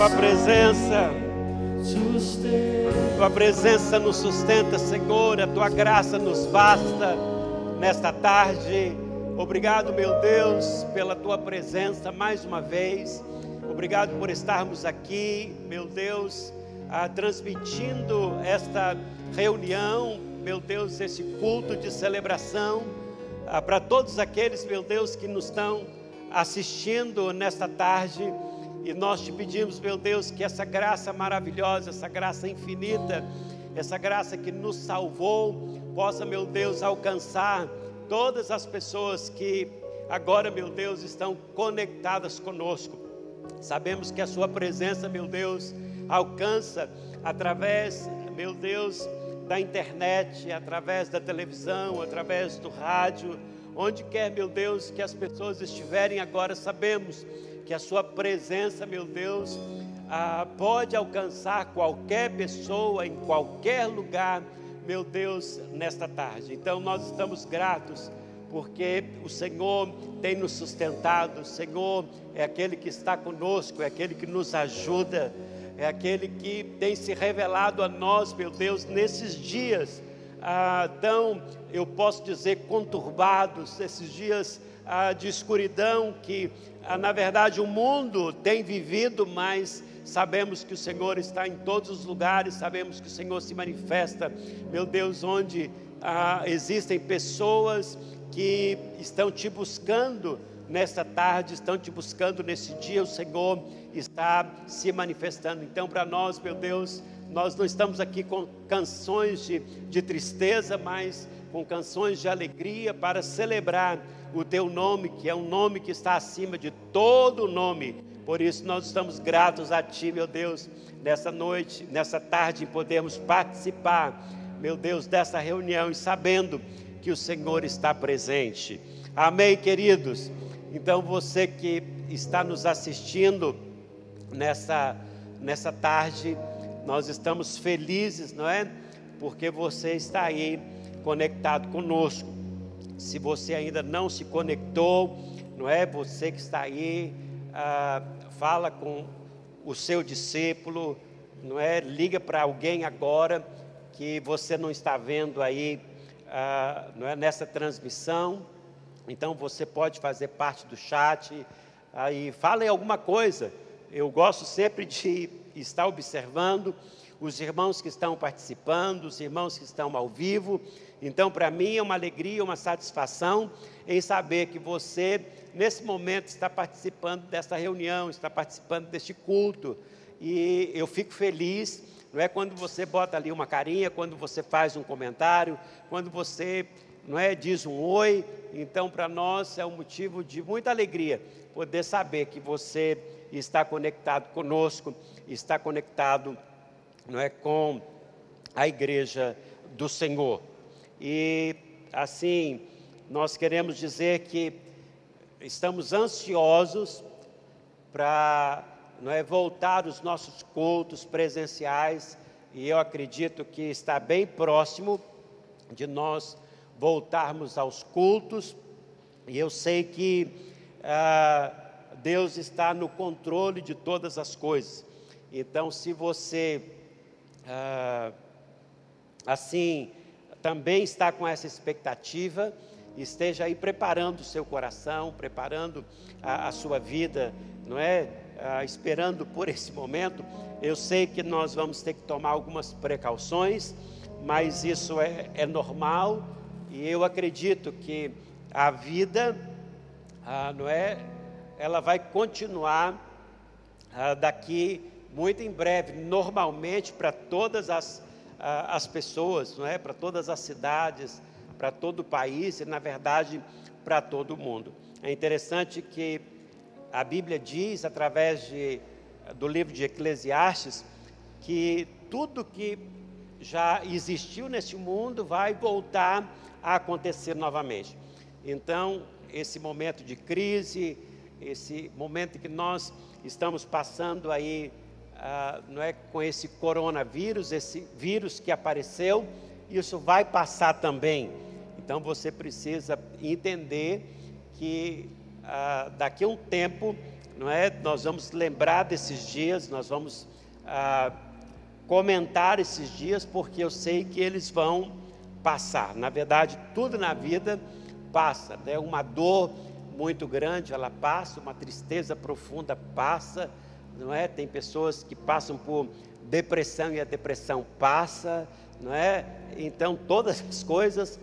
Tua presença, Tua presença nos sustenta, Senhor. A Tua graça nos basta nesta tarde. Obrigado, meu Deus, pela Tua presença mais uma vez. Obrigado por estarmos aqui, meu Deus, ah, transmitindo esta reunião, meu Deus, esse culto de celebração ah, para todos aqueles, meu Deus, que nos estão assistindo nesta tarde. E nós te pedimos, meu Deus, que essa graça maravilhosa, essa graça infinita, essa graça que nos salvou, possa, meu Deus, alcançar todas as pessoas que agora, meu Deus, estão conectadas conosco. Sabemos que a Sua presença, meu Deus, alcança através, meu Deus, da internet, através da televisão, através do rádio, onde quer, meu Deus, que as pessoas estiverem agora, sabemos que a Sua presença, meu Deus, ah, pode alcançar qualquer pessoa em qualquer lugar, meu Deus, nesta tarde. Então nós estamos gratos porque o Senhor tem nos sustentado, o Senhor é aquele que está conosco, é aquele que nos ajuda, é aquele que tem se revelado a nós, meu Deus, nesses dias ah, tão, eu posso dizer, conturbados, esses dias ah, de escuridão que, na verdade, o mundo tem vivido, mas sabemos que o Senhor está em todos os lugares, sabemos que o Senhor se manifesta, meu Deus, onde ah, existem pessoas que estão te buscando nesta tarde, estão te buscando nesse dia, o Senhor está se manifestando. Então, para nós, meu Deus, nós não estamos aqui com canções de, de tristeza, mas com canções de alegria para celebrar o teu nome, que é um nome que está acima de todo nome. Por isso nós estamos gratos a ti, meu Deus, nessa noite, nessa tarde, podemos participar, meu Deus, dessa reunião e sabendo que o Senhor está presente. Amém, queridos? Então você que está nos assistindo nessa, nessa tarde, nós estamos felizes, não é? Porque você está aí conectado conosco. Se você ainda não se conectou, não é? Você que está aí, ah, fala com o seu discípulo, não é? Liga para alguém agora que você não está vendo aí ah, não é, nessa transmissão. Então você pode fazer parte do chat. Aí fala alguma coisa. Eu gosto sempre de estar observando os irmãos que estão participando, os irmãos que estão ao vivo. Então, para mim é uma alegria, uma satisfação em saber que você, nesse momento, está participando dessa reunião, está participando deste culto. E eu fico feliz não é quando você bota ali uma carinha, quando você faz um comentário, quando você não é diz um oi. Então, para nós é um motivo de muita alegria poder saber que você está conectado conosco, está conectado, não é, com a igreja do Senhor. E assim, nós queremos dizer que estamos ansiosos para não é voltar os nossos cultos presenciais e eu acredito que está bem próximo de nós voltarmos aos cultos e eu sei que ah, Deus está no controle de todas as coisas. Então, se você ah, assim também está com essa expectativa, esteja aí preparando o seu coração, preparando a, a sua vida, não é? ah, esperando por esse momento. Eu sei que nós vamos ter que tomar algumas precauções, mas isso é, é normal e eu acredito que a vida, ah, não é? Ela vai continuar ah, daqui muito em breve, normalmente para todas as, as pessoas, não é? Para todas as cidades, para todo o país e na verdade para todo o mundo. É interessante que a Bíblia diz, através de, do livro de Eclesiastes, que tudo que já existiu neste mundo vai voltar a acontecer novamente. Então, esse momento de crise, esse momento que nós estamos passando aí, ah, não é com esse coronavírus, esse vírus que apareceu, isso vai passar também. Então você precisa entender que ah, daqui a um tempo não é? Nós vamos lembrar desses dias, nós vamos ah, comentar esses dias, porque eu sei que eles vão passar. Na verdade, tudo na vida passa, né? Uma dor muito grande, ela passa, uma tristeza profunda passa, não é? Tem pessoas que passam por depressão e a depressão passa, não é? Então todas as coisas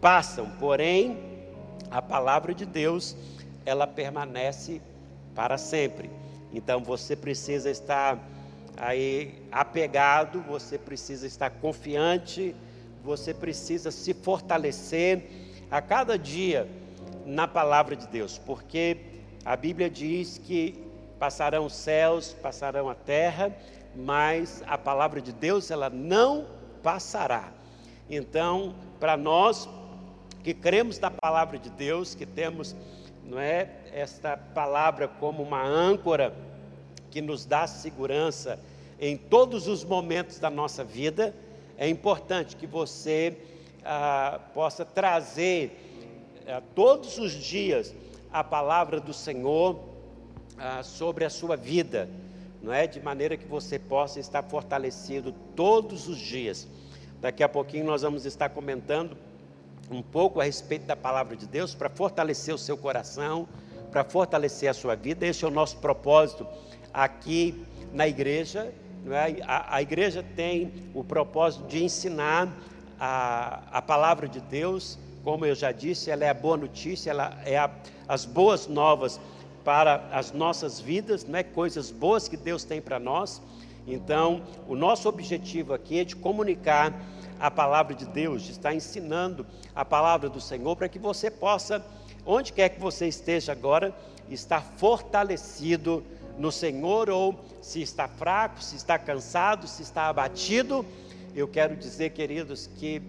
passam, porém a palavra de Deus, ela permanece para sempre. Então você precisa estar aí apegado, você precisa estar confiante, você precisa se fortalecer a cada dia na palavra de Deus, porque a Bíblia diz que passarão os céus, passarão a terra, mas a palavra de Deus ela não passará. Então, para nós que cremos na palavra de Deus, que temos, não é, esta palavra como uma âncora que nos dá segurança em todos os momentos da nossa vida, é importante que você ah, possa trazer ah, todos os dias a palavra do Senhor ah, sobre a sua vida, não é? De maneira que você possa estar fortalecido todos os dias. Daqui a pouquinho nós vamos estar comentando um pouco a respeito da palavra de Deus para fortalecer o seu coração, para fortalecer a sua vida. Esse é o nosso propósito aqui na igreja. É? A, a, igreja tem o propósito de ensinar a, a palavra de Deus, como eu já disse, ela é a boa notícia, ela é a, as boas novas para as nossas vidas, né? coisas boas que Deus tem para nós. Então, o nosso objetivo aqui é de comunicar a palavra de Deus, de estar ensinando a palavra do Senhor, para que você possa, onde quer que você esteja agora, estar fortalecido no Senhor, ou se está fraco, se está cansado, se está abatido. Eu quero dizer, queridos, que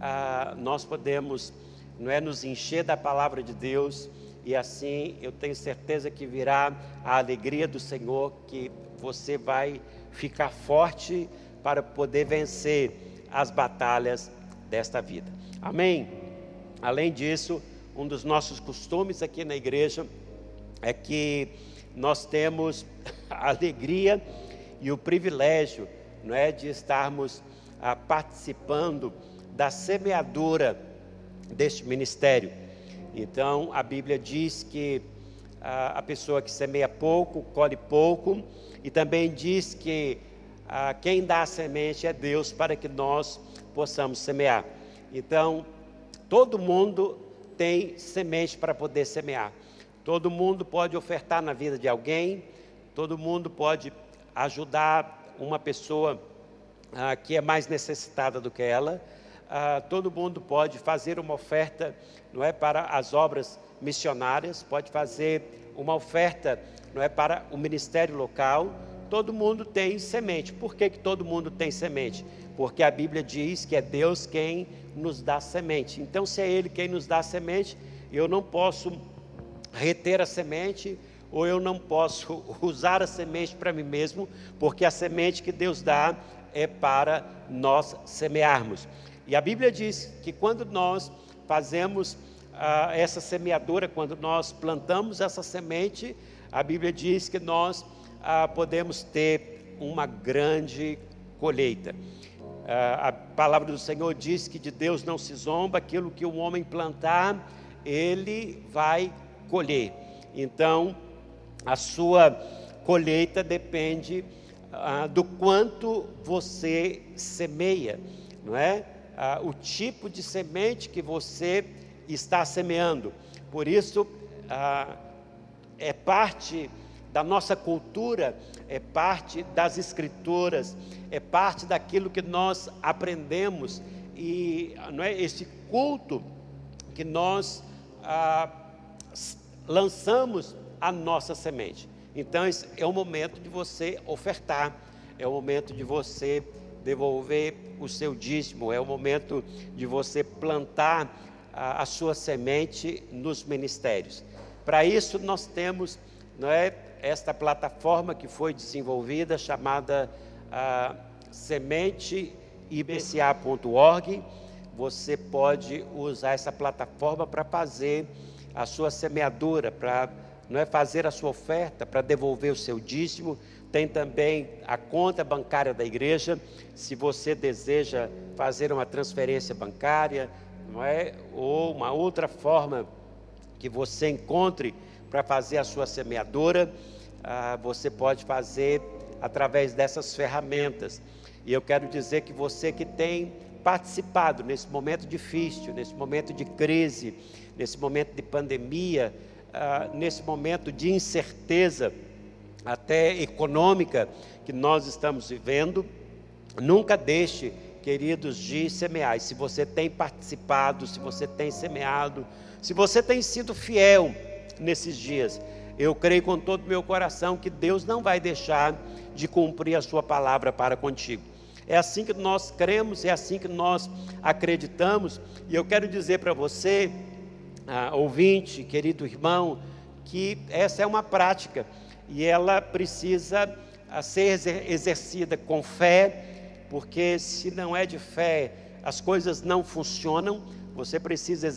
ah, nós podemos não é, nos encher da palavra de Deus e assim eu tenho certeza que virá a alegria do Senhor, que você vai ficar forte para poder vencer as batalhas desta vida. Amém? Além disso, um dos nossos costumes aqui na igreja é que nós temos a alegria e o privilégio não é, de estarmos ah, participando da semeadura deste ministério. Então, a Bíblia diz que a, a pessoa que semeia pouco, colhe pouco, e também diz que a, quem dá a semente é Deus para que nós possamos semear. Então, todo mundo tem semente para poder semear. Todo mundo pode ofertar na vida de alguém, todo mundo pode ajudar uma pessoa que é mais necessitada do que ela ah, todo mundo pode fazer uma oferta, não é, para as obras missionárias, pode fazer uma oferta, não é, para o ministério local. Todo mundo tem semente. Por que, que todo mundo tem semente? Porque a Bíblia diz que é Deus quem nos dá semente. Então, se é Ele quem nos dá semente, eu não posso reter a semente ou eu não posso usar a semente para mim mesmo, porque a semente que Deus dá é para nós semearmos. E a Bíblia diz que quando nós fazemos ah, essa semeadura, quando nós plantamos essa semente, a Bíblia diz que nós ah, podemos ter uma grande colheita. Ah, a palavra do Senhor diz que de Deus não se zomba, aquilo que o homem plantar, ele vai colher. Então, a sua colheita depende ah, do quanto você semeia, não é? Ah, o tipo de semente que você está semeando. Por isso, ah, é parte da nossa cultura, é parte das escrituras, é parte daquilo que nós aprendemos e não é esse culto que nós ah, lançamos a nossa semente. Então, é o momento de você ofertar, é o momento de você devolver o seu dízimo, é o momento de você plantar a, a sua semente nos ministérios. Para isso, nós temos não é, esta plataforma que foi desenvolvida chamada sementeibca.org. Você pode usar essa plataforma para fazer a sua semeadura, para não é fazer a sua oferta para devolver o seu dízimo. Tem também a conta bancária da igreja, se você deseja fazer uma transferência bancária, não é? Ou uma outra forma que você encontre para fazer a sua semeadora, ah, você pode fazer através dessas ferramentas. E eu quero dizer que você que tem participado nesse momento difícil, nesse momento de crise, nesse momento de pandemia, ah, nesse momento de incerteza, até econômica que nós estamos vivendo, nunca deixe, queridos, de semear. E se você tem participado, se você tem semeado, se você tem sido fiel nesses dias, eu creio com todo o meu coração que Deus não vai deixar de cumprir a sua palavra para contigo. É assim que nós cremos, é assim que nós acreditamos, e eu quero dizer para você, ah, ouvinte, querido irmão, que essa é uma prática e ela precisa ser exercida com fé, porque se não é de fé, as coisas não funcionam. Você precisa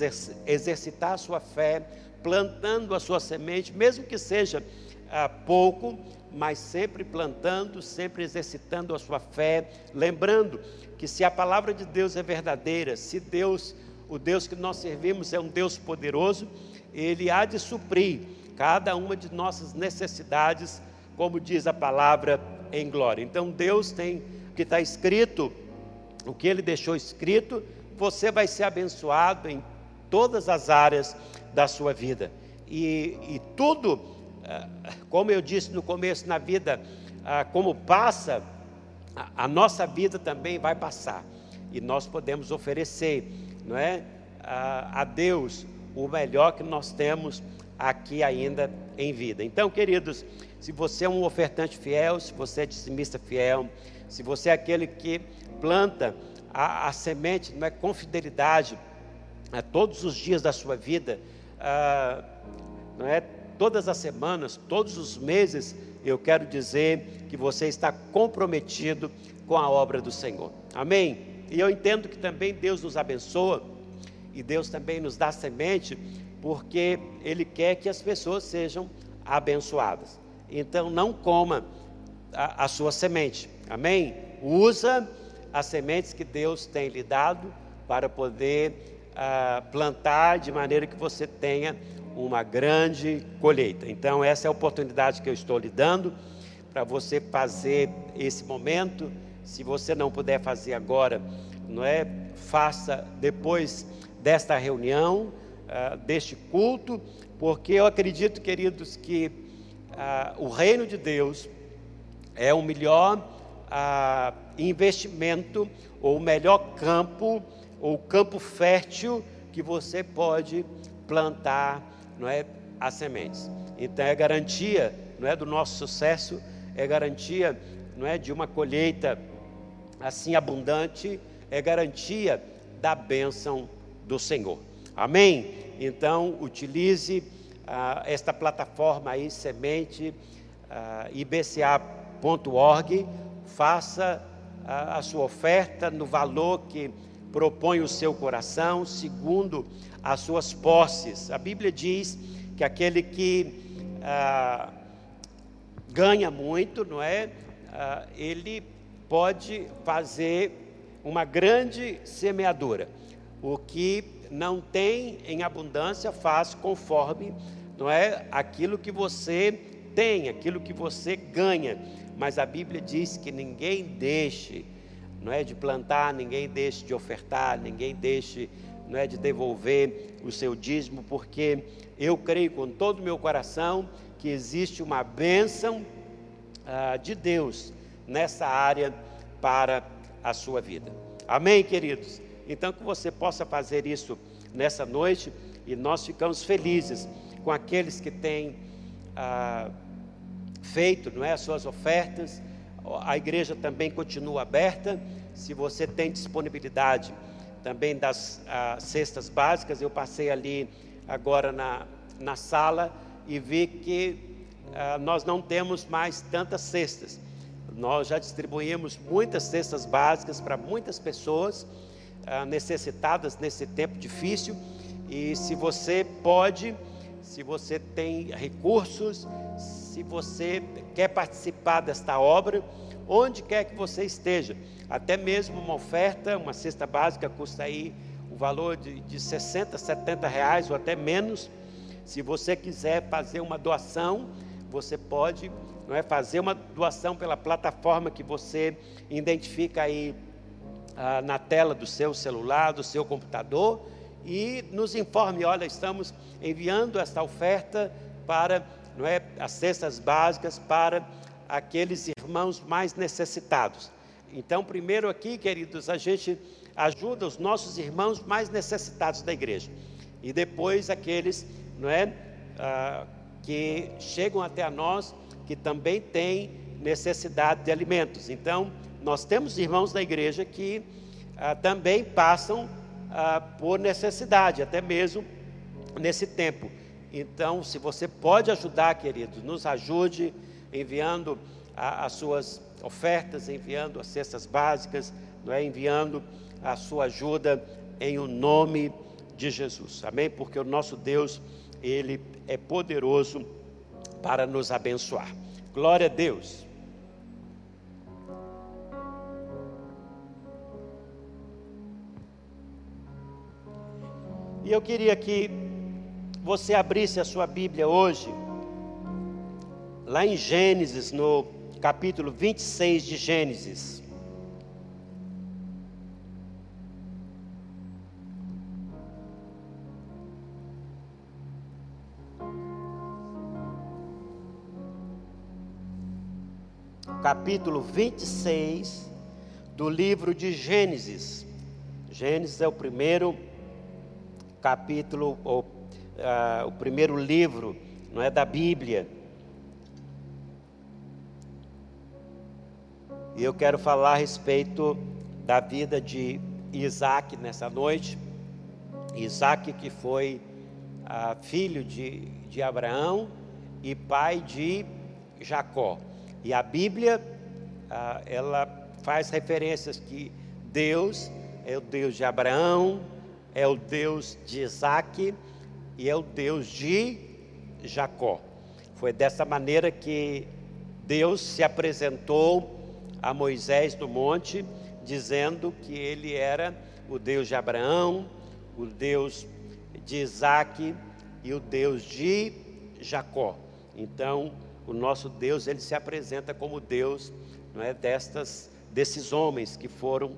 exercitar a sua fé, plantando a sua semente, mesmo que seja ah, pouco, mas sempre plantando, sempre exercitando a sua fé, lembrando que se a palavra de Deus é verdadeira, se Deus, o Deus que nós servimos é um Deus poderoso, ele há de suprir cada uma de nossas necessidades, como diz a palavra em glória. Então Deus tem o que está escrito, o que Ele deixou escrito, você vai ser abençoado em todas as áreas da sua vida. E, e tudo, ah, como eu disse no começo, na vida, ah, como passa, a nossa vida também vai passar. E nós podemos oferecer, não é, a Deus o melhor que nós temos aqui ainda em vida. Então, queridos, se você é um ofertante fiel, se você é dizimista fiel, se você é aquele que planta a, a semente não é, com fidelidade a todos os dias da sua vida, ah, não é, todas as semanas, todos os meses, eu quero dizer que você está comprometido com a obra do Senhor. Amém? E eu entendo que também Deus nos abençoa e Deus também nos dá semente porque Ele quer que as pessoas sejam abençoadas. Então, não coma a, a sua semente, amém? Usa as sementes que Deus tem lhe dado para poder ah, plantar de maneira que você tenha uma grande colheita. Então, essa é a oportunidade que eu estou lhe dando para você fazer esse momento. Se você não puder fazer agora, não é? Faça depois desta reunião uh, deste culto, porque eu acredito, queridos, que uh, o reino de Deus é o melhor uh, investimento, ou o melhor campo, ou campo fértil que você pode plantar, não é, as sementes. Então é garantia, não é, do nosso sucesso, é garantia, não é, de uma colheita assim abundante, é garantia da bênção do Senhor. Amém? Então, utilize ah, esta plataforma aí, semente, ah, ibca.org, faça ah, a sua oferta no valor que propõe o seu coração, segundo as suas posses. A Bíblia diz que aquele que ah, ganha muito, não é? Ah, ele pode fazer uma grande semeadura. O que não tem em abundância, faz conforme, não é, aquilo que você tem, aquilo que você ganha. Mas a Bíblia diz que ninguém deixe, não é de plantar, ninguém deixe de ofertar, ninguém deixe, não é de devolver o seu dízimo, porque eu creio com todo o meu coração que existe uma bênção ah, de Deus nessa área para a sua vida. Amém, queridos? Então, que você possa fazer isso nessa noite e nós ficamos felizes com aqueles que têm ah, feito não é, as suas ofertas. A igreja também continua aberta. Se você tem disponibilidade também das ah, cestas básicas, eu passei ali agora na, na sala e vi que ah, nós não temos mais tantas cestas. Nós já distribuímos muitas cestas básicas para muitas pessoas necessitadas nesse tempo difícil. E se você pode, se você tem recursos, se você quer participar desta obra, onde quer que você esteja. Até mesmo uma oferta, uma cesta básica custa aí o valor de, de 60, 70 reais ou até menos. Se você quiser fazer uma doação, você pode não é, fazer uma doação pela plataforma que você identifica aí ah, na tela do seu celular, do seu computador, e nos informe, olha, estamos enviando esta oferta para não é, as cestas básicas para aqueles irmãos mais necessitados. Então, primeiro aqui, queridos, a gente ajuda os nossos irmãos mais necessitados da igreja. E depois aqueles, não é, ah, que chegam até a nós, que também têm necessidade de alimentos. Então, nós temos irmãos da igreja que ah, também passam ah, por necessidade, até mesmo nesse tempo. Então, se você pode ajudar, queridos, nos ajude enviando a, as suas ofertas, enviando as cestas básicas, não é? enviando a sua ajuda em o nome de Jesus. Amém? Porque o nosso Deus, ele é poderoso para nos abençoar. Glória a Deus. E eu queria que você abrisse a sua Bíblia hoje, lá em Gênesis, no capítulo 26 de Gênesis. Capítulo 26 do livro de Gênesis. Gênesis é o primeiro capítulo, ou uh, o primeiro livro, não é da Bíblia. E eu quero falar a respeito da vida de Isaac nessa noite. Isaac que foi uh, filho de, de Abraão e pai de Jacó. E a Bíblia, uh, ela faz referências que Deus é o Deus de Abraão, é o Deus de Isaac e é o Deus de Jacó. Foi dessa maneira que Deus se apresentou a Moisés no monte, dizendo que ele era o Deus de Abraão, o Deus de Isaac e o Deus de Jacó. Então, o nosso Deus, ele se apresenta como Deus, não é, destas desses homens que foram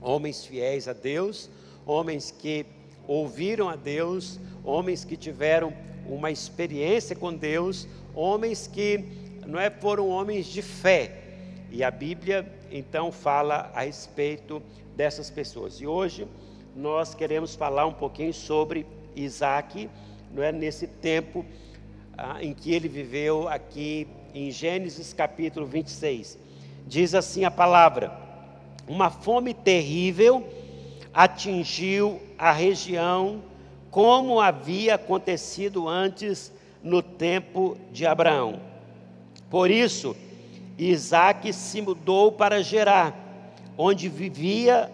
homens fiéis a Deus, homens que ouviram a Deus, homens que tiveram uma experiência com Deus, homens que não é foram homens de fé. E a Bíblia então fala a respeito dessas pessoas. E hoje nós queremos falar um pouquinho sobre Isaac, não é nesse tempo ah, em que ele viveu aqui em Gênesis capítulo 26. Diz assim a palavra: Uma fome terrível atingiu a região como havia acontecido antes no tempo de Abraão. Por isso, Isaac se mudou para Gerar, onde vivia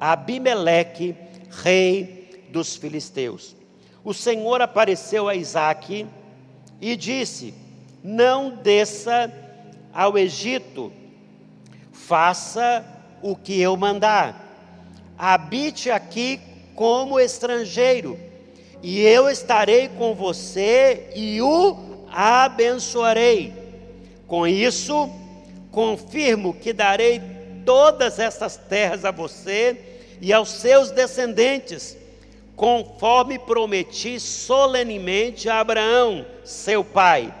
Abimeleque, rei dos filisteus. O Senhor apareceu a Isaac e disse: Não desça ao Egito, faça o que eu mandar habite aqui como estrangeiro, e eu estarei com você e o abençoarei. Com isso, confirmo que darei todas estas terras a você e aos seus descendentes, conforme prometi solenemente a Abraão, seu pai.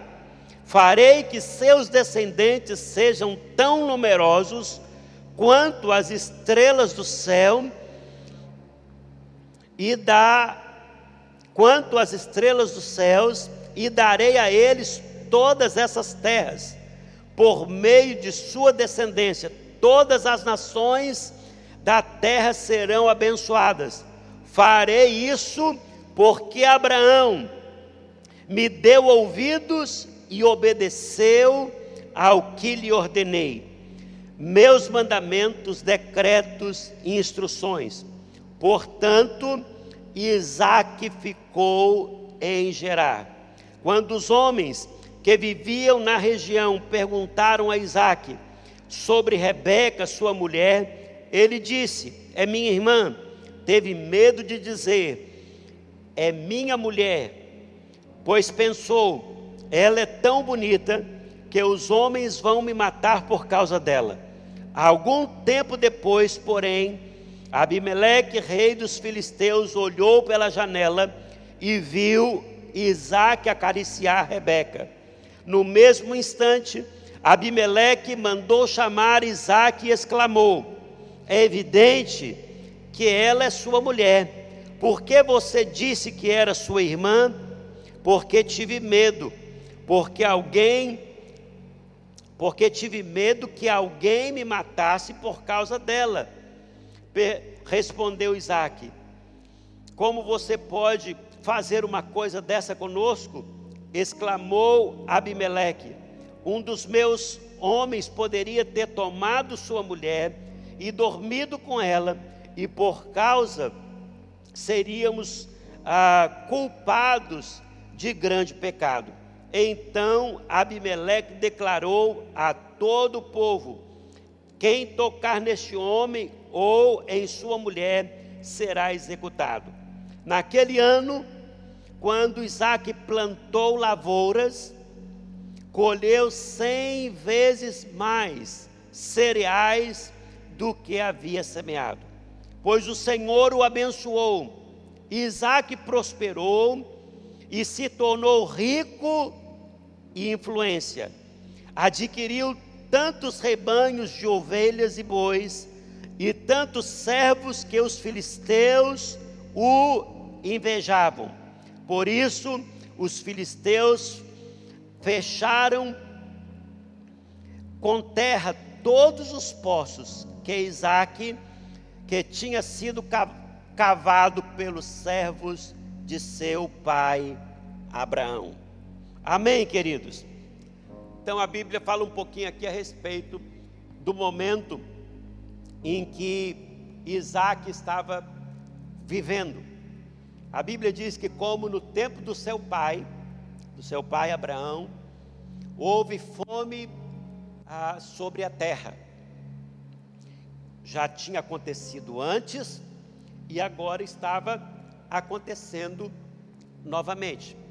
Farei que seus descendentes sejam tão numerosos quanto as estrelas do céu e dá quanto as estrelas dos céus e darei a eles todas essas terras por meio de sua descendência todas as nações da terra serão abençoadas. Farei isso porque Abraão me deu ouvidos e obedeceu ao que lhe ordenei meus mandamentos, decretos e instruções. Portanto, Isaac ficou em Gerar. Quando os homens que viviam na região perguntaram a Isaac sobre Rebeca, sua mulher, ele disse: É minha irmã. Teve medo de dizer: É minha mulher, pois pensou: Ela é tão bonita que os homens vão me matar por causa dela. Algum tempo depois, porém, Abimeleque, rei dos filisteus, olhou pela janela e viu Isaac acariciar Rebeca. No mesmo instante, Abimeleque mandou chamar Isaac e exclamou: É evidente que ela é sua mulher. Por que você disse que era sua irmã? Porque tive medo, porque alguém porque tive medo que alguém me matasse por causa dela. Respondeu Isaac: Como você pode fazer uma coisa dessa conosco? Exclamou Abimeleque: Um dos meus homens poderia ter tomado sua mulher e dormido com ela, e por causa seríamos ah, culpados de grande pecado. Então Abimeleque declarou a todo o povo: Quem tocar neste homem ou em sua mulher será executado. Naquele ano, quando Isaac plantou lavouras, colheu cem vezes mais cereais do que havia semeado, pois o Senhor o abençoou. Isaac prosperou e se tornou rico e influência. Adquiriu tantos rebanhos de ovelhas e bois e tantos servos que os filisteus o invejavam. Por isso, os filisteus fecharam com terra todos os poços que Isaac, que tinha sido cavado pelos servos de seu pai Abraão. Amém, queridos? Então a Bíblia fala um pouquinho aqui a respeito do momento em que Isaac estava vivendo. A Bíblia diz que, como no tempo do seu pai, do seu pai Abraão, houve fome ah, sobre a terra. Já tinha acontecido antes e agora estava acontecendo novamente.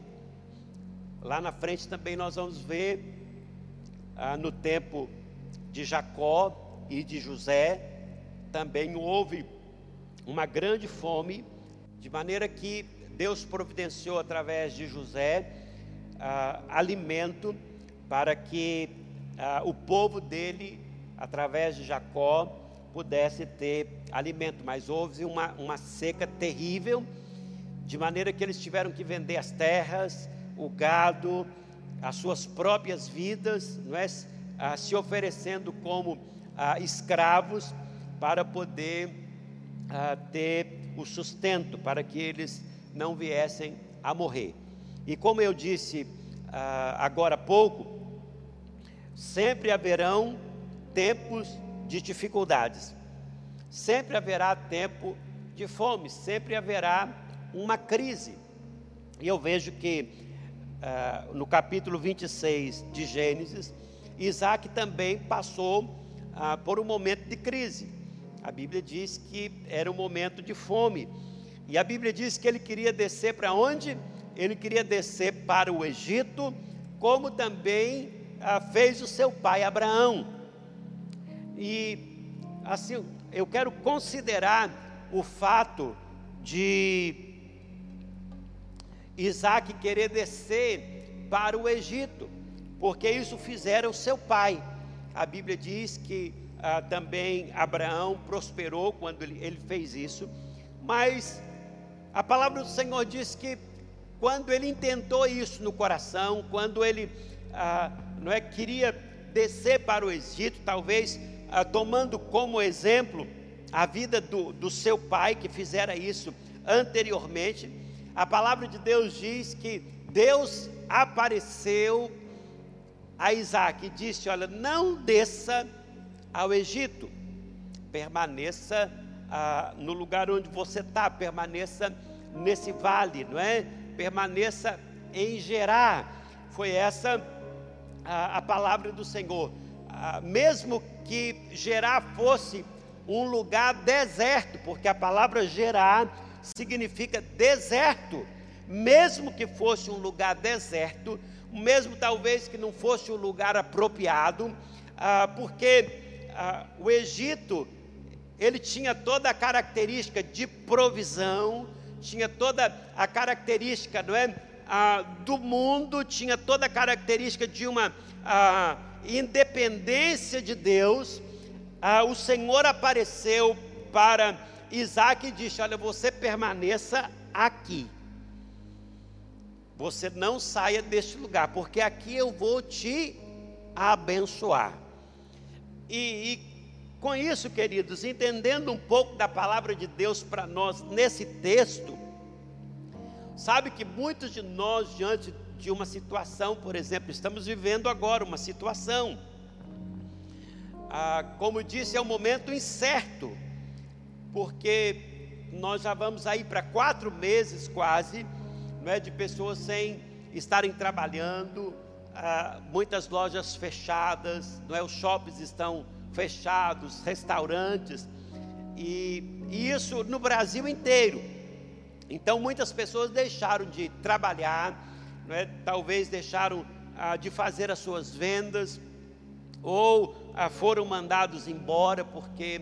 Lá na frente também nós vamos ver ah, no tempo de Jacó e de José, também houve uma grande fome, de maneira que Deus providenciou através de José ah, alimento para que ah, o povo dele, através de Jacó, pudesse ter alimento, mas houve uma, uma seca terrível, de maneira que eles tiveram que vender as terras, o gado, as suas próprias vidas, não é? Ah, se oferecendo como ah, escravos para poder ah, ter o sustento, para que eles não viessem a morrer. E como eu disse ah, agora há pouco, sempre haverão tempos de dificuldades. Sempre haverá tempo de fome, sempre haverá uma crise. E eu vejo que uh, no capítulo 26 de Gênesis, Isaac também passou uh, por um momento de crise. A Bíblia diz que era um momento de fome. E a Bíblia diz que ele queria descer para onde? Ele queria descer para o Egito, como também uh, fez o seu pai Abraão. E assim, eu quero considerar o fato de Isaac querer descer para o Egito, porque isso fizeram seu pai. A Bíblia diz que ah, também Abraão prosperou quando ele, ele fez isso, mas a palavra do Senhor diz que quando ele intentou isso no coração, quando ele ah, não é queria descer para o Egito, talvez ah, tomando como exemplo a vida do, do seu pai que fizera isso anteriormente, a palavra de Deus diz que Deus apareceu a Isaac e disse: Olha, não desça ao Egito, permaneça ah, no lugar onde você está, permaneça nesse vale, não é? permaneça em Gerar. Foi essa a, a palavra do Senhor. Ah, mesmo que Gerar fosse um lugar deserto, porque a palavra Gerar significa deserto. Mesmo que fosse um lugar deserto, mesmo talvez que não fosse um lugar apropriado, ah, porque ah, o Egito ele tinha toda a característica de provisão, tinha toda a característica, não é, ah, do mundo, tinha toda a característica de uma ah, independência de Deus. Ah, o Senhor apareceu para Isaac disse: Olha, você permaneça aqui. Você não saia deste lugar, porque aqui eu vou te abençoar. E, e com isso, queridos, entendendo um pouco da palavra de Deus para nós nesse texto, sabe que muitos de nós, diante de uma situação, por exemplo, estamos vivendo agora uma situação, ah, como disse, é um momento incerto, porque nós já vamos aí para quatro meses quase, não é, de pessoas sem estarem trabalhando, ah, muitas lojas fechadas, não é, os shoppings estão fechados, restaurantes, e, e isso no Brasil inteiro. Então muitas pessoas deixaram de trabalhar, não é, talvez deixaram ah, de fazer as suas vendas, ou ah, foram mandados embora porque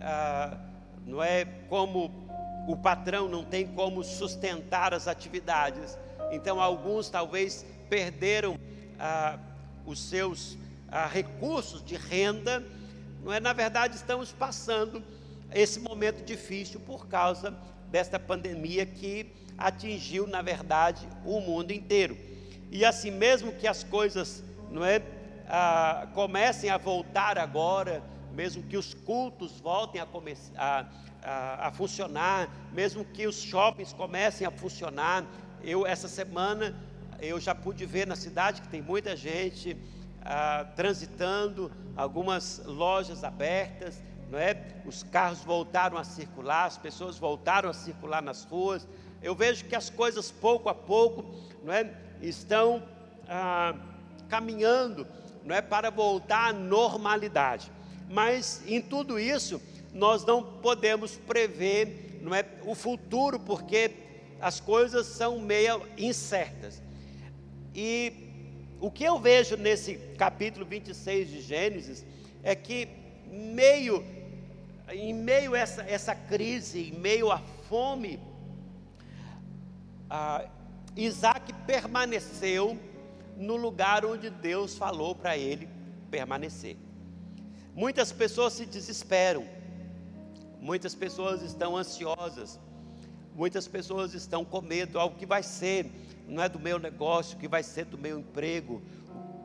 ah, não é como o patrão não tem como sustentar as atividades. Então, alguns talvez perderam ah, os seus ah, recursos de renda. Não é? Na verdade, estamos passando esse momento difícil por causa desta pandemia que atingiu, na verdade, o mundo inteiro. E assim mesmo que as coisas não é, ah, comecem a voltar agora, mesmo que os cultos voltem a, começar a, a, funcionar, mesmo que os shoppings comecem a funcionar. Eu, essa semana, eu já pude ver na cidade que tem muita gente ah, transitando, algumas lojas abertas, não é? Os carros voltaram a circular, as pessoas voltaram a circular nas ruas. Eu vejo que as coisas pouco a pouco, não é? Estão ah, caminhando, não é, para voltar à normalidade. Mas em tudo isso, nós não podemos prever não é, o futuro, porque as coisas são meio incertas. E o que eu vejo nesse capítulo 26 de Gênesis é que meio em meio a essa, essa crise, em meio à fome, ah, Isaac permaneceu no lugar onde Deus falou para ele permanecer. Muitas pessoas se desesperam, Muitas pessoas estão ansiosas, muitas pessoas estão com medo ao que vai ser, não é do meu negócio, o que vai ser do meu emprego,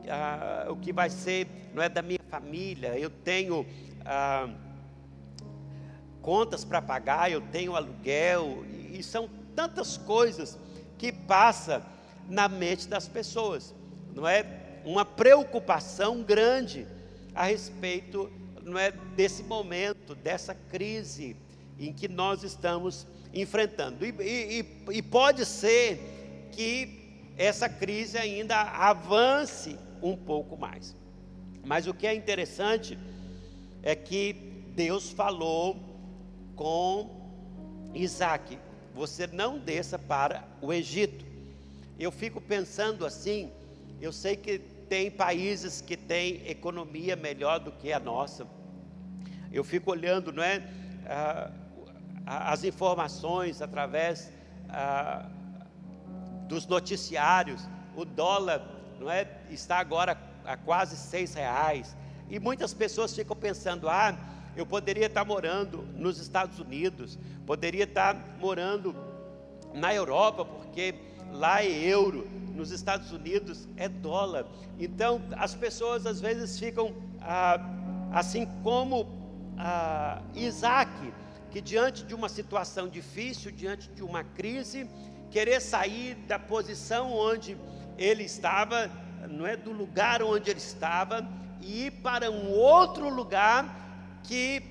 ah, o que vai ser, não é da minha família. Eu tenho ah, contas para pagar, eu tenho aluguel, e, e são tantas coisas que passa na mente das pessoas, não é? Uma preocupação grande a respeito não é, desse momento, dessa crise em que nós estamos enfrentando. E, e, e pode ser que essa crise ainda avance um pouco mais. Mas o que é interessante é que Deus falou com Isaac: você não desça para o Egito. Eu fico pensando assim, eu sei que tem países que têm economia melhor do que a nossa. Eu fico olhando, não é? Ah, as informações através ah, dos noticiários. O dólar, não é? Está agora a quase seis reais. E muitas pessoas ficam pensando: ah, eu poderia estar morando nos Estados Unidos, poderia estar morando na Europa, porque lá é euro, nos Estados Unidos é dólar. Então as pessoas às vezes ficam ah, assim como ah, Isaac, que diante de uma situação difícil, diante de uma crise, querer sair da posição onde ele estava, não é do lugar onde ele estava, e ir para um outro lugar que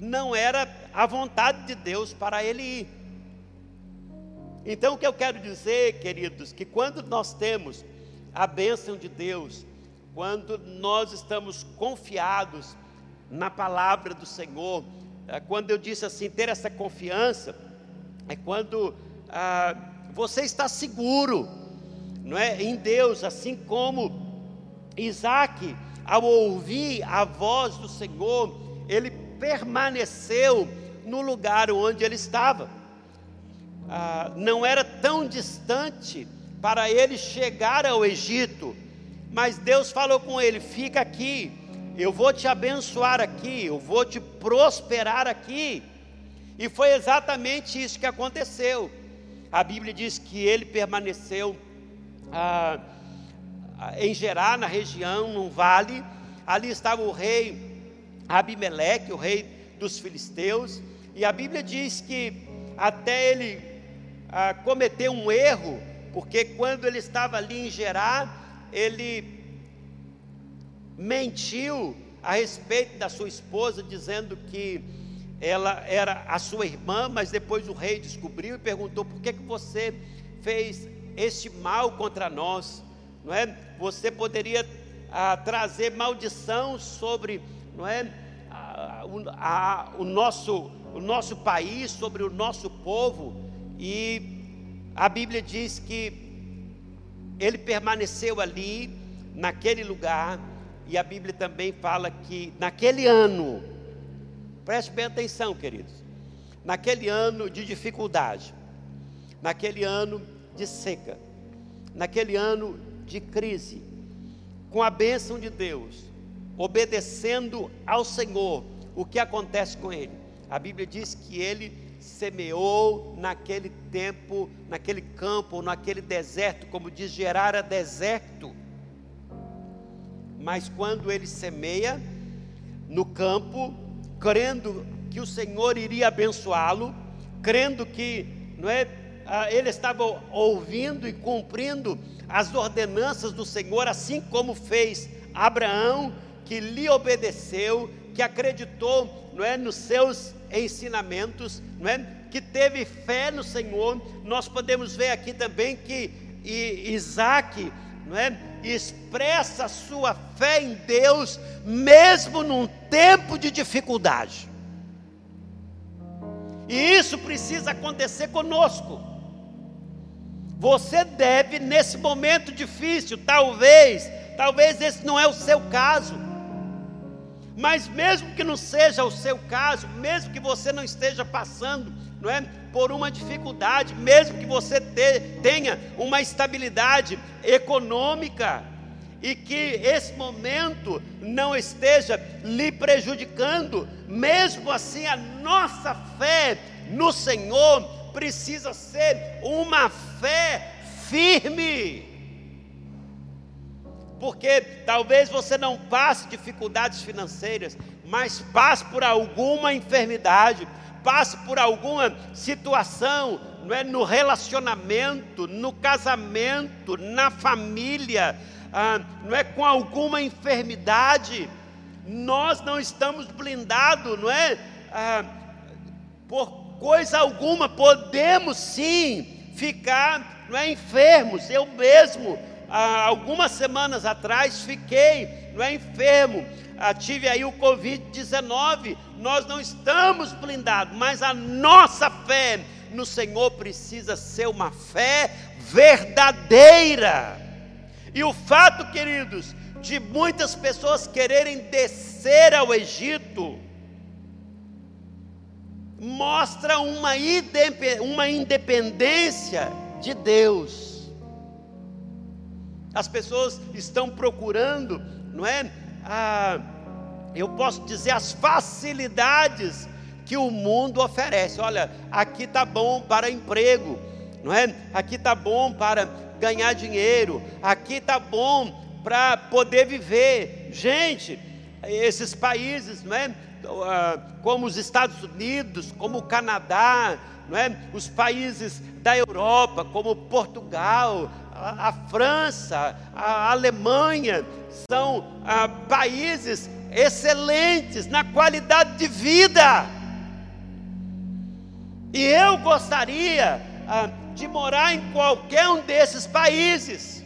não era a vontade de Deus para ele ir. Então, o que eu quero dizer, queridos, que quando nós temos a bênção de Deus, quando nós estamos confiados na palavra do Senhor, é, quando eu disse assim, ter essa confiança, é quando ah, você está seguro, não é, em Deus, assim como Isaac, ao ouvir a voz do Senhor, ele permaneceu no lugar onde ele estava. Ah, não era tão distante para ele chegar ao Egito, mas Deus falou com ele: fica aqui, eu vou te abençoar aqui, eu vou te prosperar aqui. E foi exatamente isso que aconteceu. A Bíblia diz que ele permaneceu ah, em Gerar, na região, num vale. Ali estava o rei Abimeleque, o rei dos filisteus. E a Bíblia diz que até ele ah, cometeu um erro, porque quando ele estava ali em Gerar, ele mentiu a respeito da sua esposa, dizendo que ela era a sua irmã, mas depois o rei descobriu e perguntou: por que, que você fez este mal contra nós? Não é? Você poderia ah, trazer maldição sobre, não é? Ah, a, o, nosso, o nosso país, sobre o nosso povo, e a Bíblia diz que ele permaneceu ali, naquele lugar, e a Bíblia também fala que naquele ano, Preste bem atenção, queridos. Naquele ano de dificuldade, naquele ano de seca, naquele ano de crise, com a bênção de Deus, obedecendo ao Senhor, o que acontece com ele? A Bíblia diz que ele semeou naquele tempo, naquele campo, naquele deserto, como diz Gerar a deserto. Mas quando ele semeia no campo, crendo que o Senhor iria abençoá-lo, crendo que não é, ah, ele estava ouvindo e cumprindo as ordenanças do Senhor, assim como fez Abraão, que lhe obedeceu, que acreditou não é, nos seus ensinamentos, não é, que teve fé no Senhor. Nós podemos ver aqui também que Isaac não é, expressa sua fé em Deus, mesmo num tempo de dificuldade. E isso precisa acontecer conosco. Você deve, nesse momento difícil, talvez, talvez esse não é o seu caso, mas mesmo que não seja o seu caso, mesmo que você não esteja passando, não é, por uma dificuldade, mesmo que você te, tenha uma estabilidade econômica, e que esse momento não esteja lhe prejudicando, mesmo assim a nossa fé no Senhor precisa ser uma fé firme. Porque talvez você não passe dificuldades financeiras, mas passe por alguma enfermidade, passe por alguma situação, não é, no relacionamento, no casamento, na família, ah, não é com alguma enfermidade, nós não estamos blindados, não é? Ah, por coisa alguma, podemos sim ficar não é, enfermos. Eu mesmo, ah, algumas semanas atrás, fiquei não é, enfermo, ah, tive aí o Covid-19. Nós não estamos blindados, mas a nossa fé no Senhor precisa ser uma fé verdadeira. E o fato, queridos, de muitas pessoas quererem descer ao Egito, mostra uma, uma independência de Deus. As pessoas estão procurando, não é? Ah, eu posso dizer as facilidades que o mundo oferece. Olha, aqui tá bom para emprego, não é? Aqui tá bom para ganhar dinheiro, aqui tá bom para poder viver. Gente, esses países, não é? Ah, como os Estados Unidos, como o Canadá, não é? os países da Europa, como Portugal, a, a França, a Alemanha, são ah, países excelentes na qualidade de vida. E eu gostaria ah, de morar em qualquer um desses países.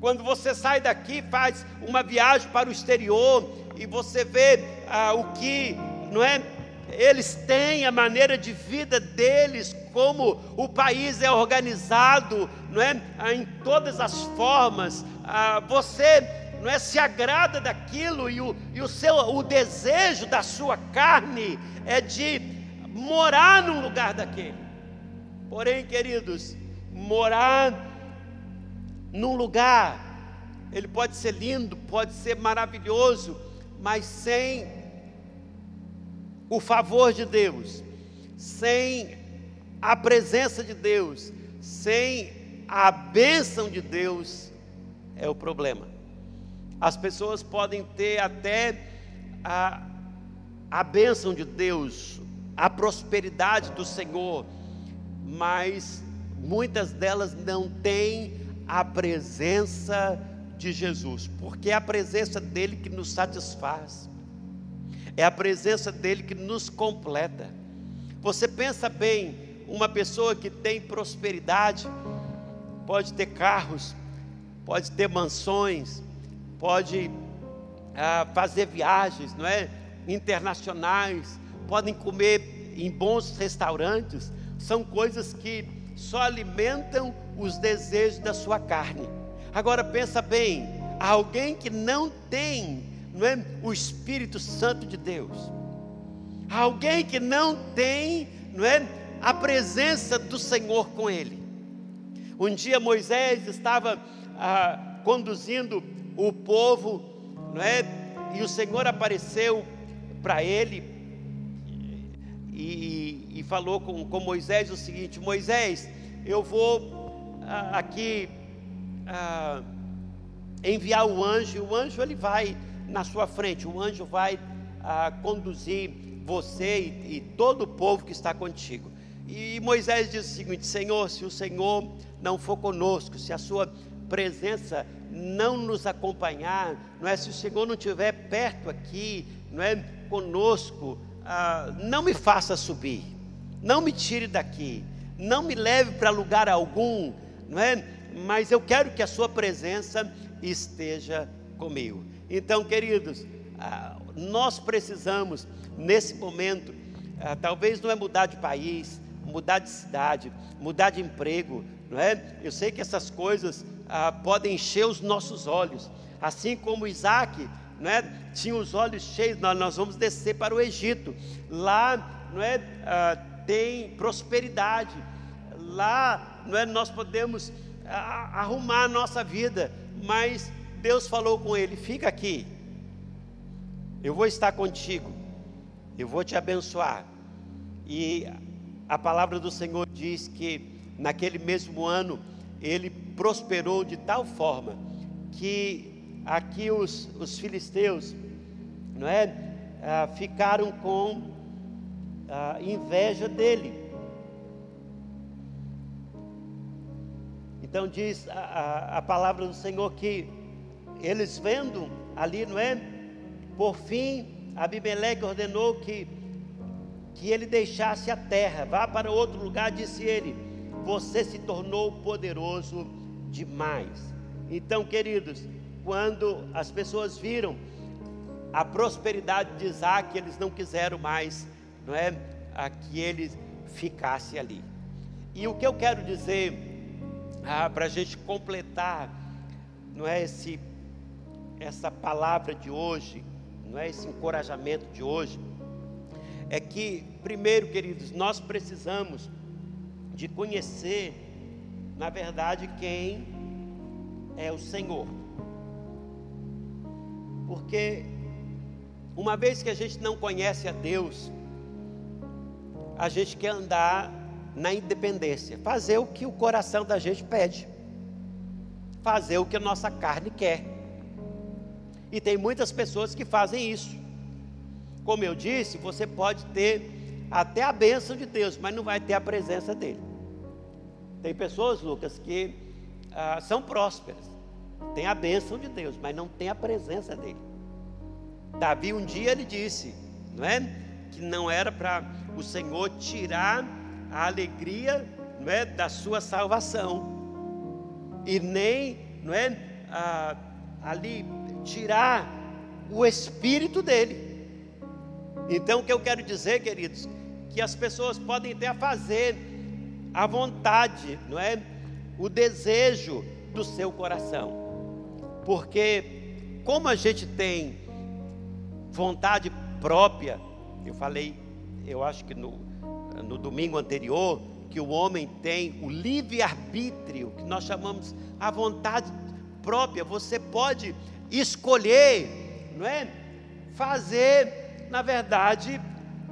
Quando você sai daqui, faz uma viagem para o exterior e você vê ah, o que, não é? Eles têm a maneira de vida deles, como o país é organizado, não é? Ah, em todas as formas. Ah, você não é se agrada daquilo e o, e o seu o desejo da sua carne é de morar num lugar daquele. Porém, queridos, morar num lugar, ele pode ser lindo, pode ser maravilhoso, mas sem o favor de Deus, sem a presença de Deus, sem a bênção de Deus, é o problema. As pessoas podem ter até a, a bênção de Deus, a prosperidade do Senhor, mas muitas delas não têm a presença de Jesus, porque é a presença dele que nos satisfaz, é a presença dele que nos completa. Você pensa bem, uma pessoa que tem prosperidade, pode ter carros, pode ter mansões, pode ah, fazer viagens, não é? Internacionais, podem comer em bons restaurantes, são coisas que só alimentam os desejos da sua carne. Agora pensa bem, alguém que não tem, não é, o Espírito Santo de Deus. Alguém que não tem, não é, a presença do Senhor com ele. Um dia Moisés estava ah, conduzindo o povo, não é? E o Senhor apareceu para ele e, e falou com, com, Moisés o seguinte: Moisés, eu vou ah, aqui ah, enviar o anjo, e o anjo ele vai na sua frente, o anjo vai ah, conduzir você e, e todo o povo que está contigo. E Moisés disse o seguinte: Senhor, se o Senhor não for conosco, se a sua presença não nos acompanhar, não é? Se o Senhor não estiver perto aqui, não é? Conosco, ah, não me faça subir, não me tire daqui, não me leve para lugar algum, não é? Mas eu quero que a Sua presença esteja comigo. Então, queridos, ah, nós precisamos nesse momento, ah, talvez não é mudar de país, mudar de cidade, mudar de emprego, não é? Eu sei que essas coisas ah, podem encher os nossos olhos, assim como Isaac não é? tinha os olhos cheios, nós, nós vamos descer para o Egito. Lá não é? Ah, tem prosperidade. Lá não é? nós podemos ah, arrumar a nossa vida. Mas Deus falou com ele: fica aqui, eu vou estar contigo, eu vou te abençoar. E a palavra do Senhor diz que naquele mesmo ano ele prosperou de tal forma que aqui os, os filisteus, não é? Ah, ficaram com ah, inveja dele. Então diz a, a, a, palavra do Senhor que eles vendo ali, não é? Por fim, Abimeleque ordenou que, que ele deixasse a terra, vá para outro lugar, disse ele, você se tornou poderoso demais. Então, queridos, quando as pessoas viram a prosperidade de Isaac, eles não quiseram mais, não é, a que ele ficasse ali. E o que eu quero dizer ah, para a gente completar, não é esse essa palavra de hoje, não é esse encorajamento de hoje, é que primeiro, queridos, nós precisamos de conhecer, na verdade, quem é o Senhor. Porque uma vez que a gente não conhece a Deus, a gente quer andar na independência, fazer o que o coração da gente pede, fazer o que a nossa carne quer. E tem muitas pessoas que fazem isso. Como eu disse, você pode ter até a bênção de Deus, mas não vai ter a presença dele. Tem pessoas, Lucas, que ah, são prósperas, tem a bênção de Deus, mas não tem a presença dele. Davi um dia ele disse, não é? Que não era para o Senhor tirar a alegria, não é, da sua salvação. E nem, não é, ah, ali tirar o espírito dele. Então, o que eu quero dizer, queridos, que as pessoas podem até fazer a vontade, não é? O desejo do seu coração. Porque como a gente tem vontade própria, eu falei, eu acho que no, no domingo anterior, que o homem tem o livre-arbítrio, que nós chamamos a vontade própria. Você pode escolher, não é? Fazer, na verdade,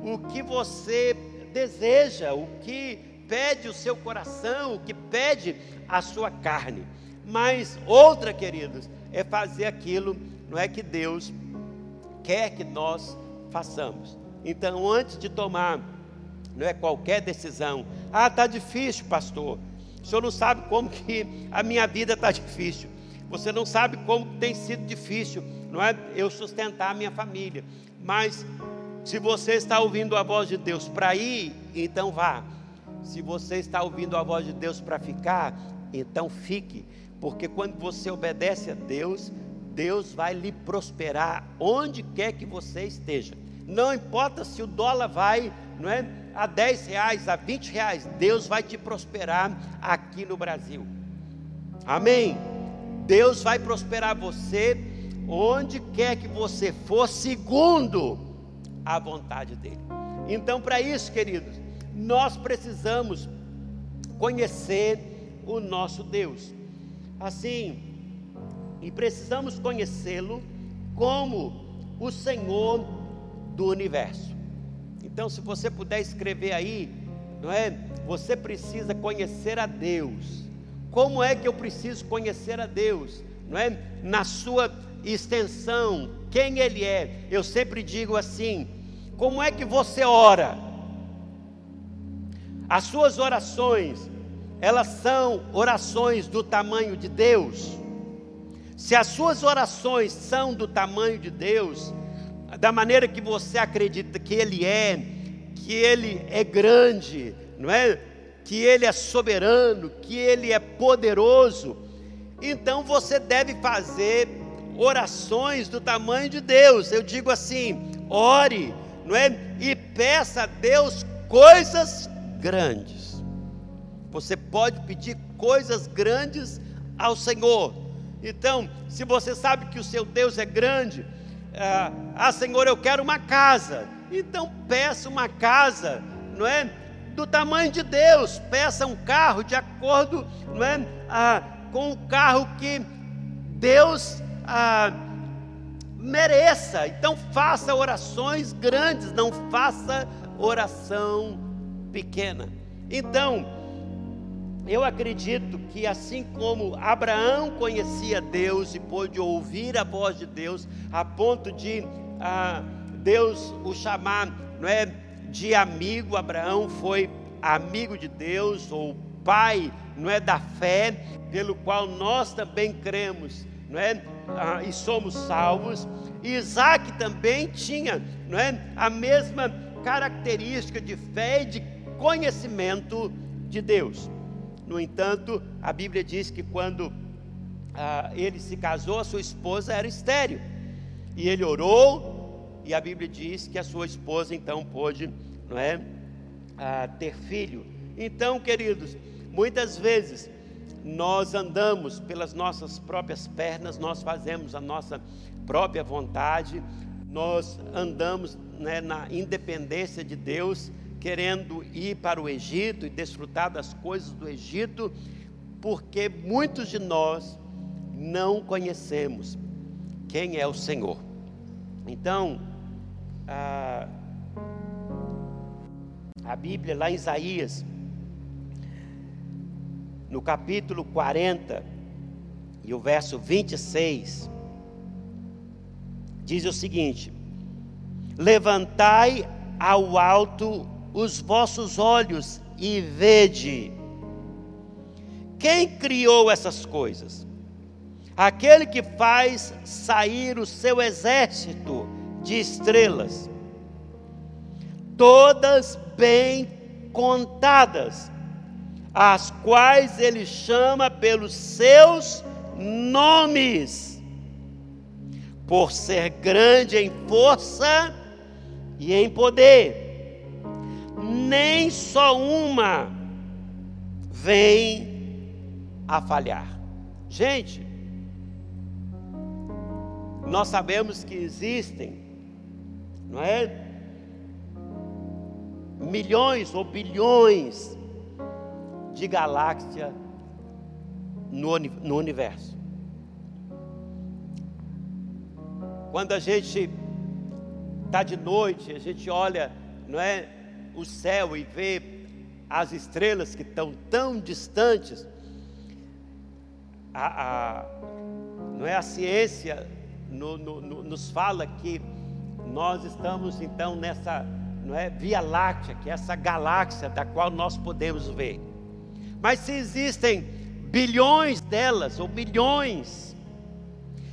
o que você deseja, o que pede o seu coração, o que pede a sua carne. Mas outra, queridos, é fazer aquilo, não é que Deus quer que nós façamos. Então, antes de tomar, não é qualquer decisão. Ah, tá difícil, pastor. O senhor não sabe como que a minha vida está difícil. Você não sabe como tem sido difícil, não é? Eu sustentar a minha família. Mas se você está ouvindo a voz de Deus para ir, então vá. Se você está ouvindo a voz de Deus para ficar, então fique. Porque quando você obedece a Deus, Deus vai lhe prosperar onde quer que você esteja. Não importa se o dólar vai, não é, a 10 reais, a 20 reais, Deus vai te prosperar aqui no Brasil. Amém. Deus vai prosperar você onde quer que você for, segundo a vontade dele. Então, para isso, queridos, nós precisamos conhecer o nosso Deus assim, e precisamos conhecê-lo como o Senhor do universo. Então, se você puder escrever aí, não é? Você precisa conhecer a Deus. Como é que eu preciso conhecer a Deus? Não é? Na sua extensão, quem Ele é. Eu sempre digo assim: como é que você ora? As suas orações elas são orações do tamanho de Deus. Se as suas orações são do tamanho de Deus, da maneira que você acredita que Ele é, que Ele é grande, não é? Que Ele é soberano, que Ele é poderoso, então você deve fazer orações do tamanho de Deus. Eu digo assim: ore, não é? E peça a Deus coisas grandes. Você pode pedir coisas grandes ao Senhor. Então, se você sabe que o seu Deus é grande, ah, ah, Senhor, eu quero uma casa. Então peça uma casa, não é? Do tamanho de Deus. Peça um carro de acordo, não é? Ah, com o carro que Deus mereça. Então faça orações grandes, não faça oração pequena. Então, eu acredito que assim como Abraão conhecia Deus e pôde ouvir a voz de Deus, a ponto de ah, Deus o chamar, não é, de amigo, Abraão foi amigo de Deus ou pai, não é da fé, pelo qual nós também cremos, não é, ah, e somos salvos. Isaac também tinha, não é, a mesma característica de fé e de conhecimento de Deus. No entanto, a Bíblia diz que quando ah, ele se casou, a sua esposa era estéril. E ele orou, e a Bíblia diz que a sua esposa então pôde não é, ah, ter filho. Então, queridos, muitas vezes nós andamos pelas nossas próprias pernas, nós fazemos a nossa própria vontade, nós andamos né, na independência de Deus querendo ir para o Egito e desfrutar das coisas do Egito, porque muitos de nós não conhecemos quem é o Senhor. Então, a, a Bíblia, lá em Isaías, no capítulo 40 e o verso 26, diz o seguinte: Levantai ao alto os vossos olhos e vede. Quem criou essas coisas? Aquele que faz sair o seu exército de estrelas, todas bem contadas. As quais ele chama pelos seus nomes, por ser grande em força e em poder. Nem só uma vem a falhar. Gente, nós sabemos que existem, não é? Milhões ou bilhões de galáxias no, no universo. Quando a gente está de noite, a gente olha, não é, o céu e vê as estrelas que estão tão distantes. A, a, não é a ciência no, no, no, nos fala que nós estamos então nessa não é Via Láctea, que é essa galáxia da qual nós podemos ver. Mas se existem bilhões delas ou milhões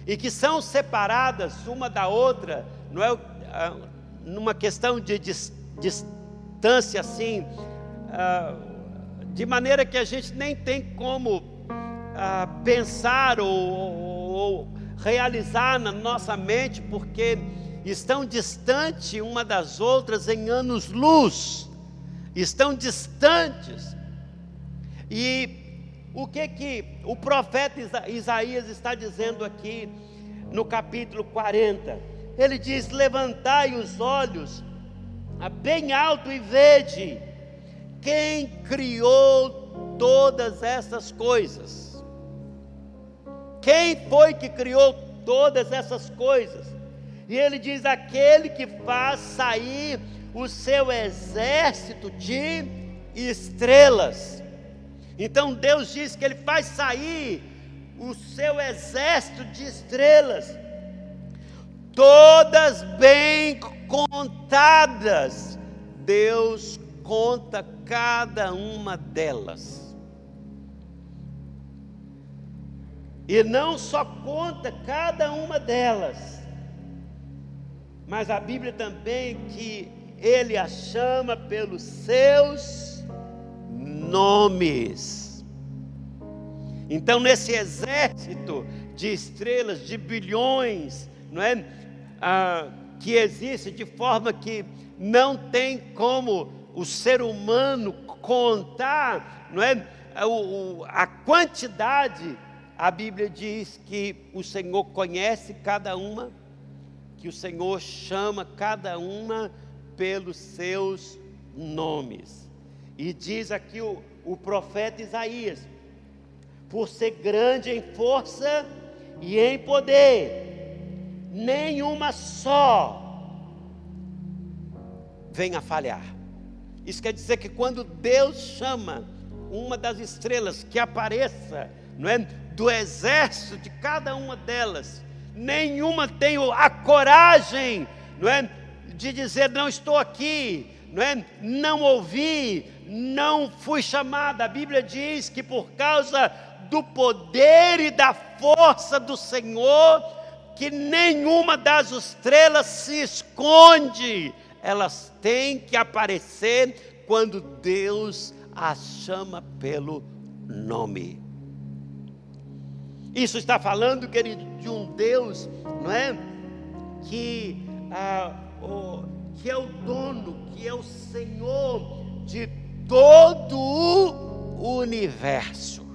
e que são separadas uma da outra, não é ah, numa questão de distância assim, ah, de maneira que a gente nem tem como ah, pensar ou, ou realizar na nossa mente, porque estão distantes uma das outras em anos-luz, estão distantes. E o que que o profeta Isaías está dizendo aqui no capítulo 40? Ele diz: Levantai os olhos bem alto e vede quem criou todas essas coisas. Quem foi que criou todas essas coisas? E ele diz: aquele que faz sair o seu exército de estrelas. Então Deus diz que ele faz sair o seu exército de estrelas, todas bem contadas. Deus conta cada uma delas. E não só conta cada uma delas, mas a Bíblia também que ele a chama pelos seus nomes. Então, nesse exército de estrelas, de bilhões, não é? Ah, que existe, de forma que não tem como o ser humano contar, não é? a quantidade a Bíblia diz que o Senhor conhece cada uma, que o Senhor chama cada uma pelos seus nomes. E diz aqui o, o profeta Isaías: por ser grande em força e em poder, nenhuma só venha falhar. Isso quer dizer que quando Deus chama uma das estrelas que apareça, não é? do exército de cada uma delas, nenhuma tem a coragem, não é, de dizer não estou aqui, não é, não ouvi, não fui chamada. A Bíblia diz que por causa do poder e da força do Senhor, que nenhuma das estrelas se esconde, elas têm que aparecer quando Deus as chama pelo nome. Isso está falando, querido, de um Deus, não é? Que, ah, o, que é o dono, que é o Senhor de todo o universo.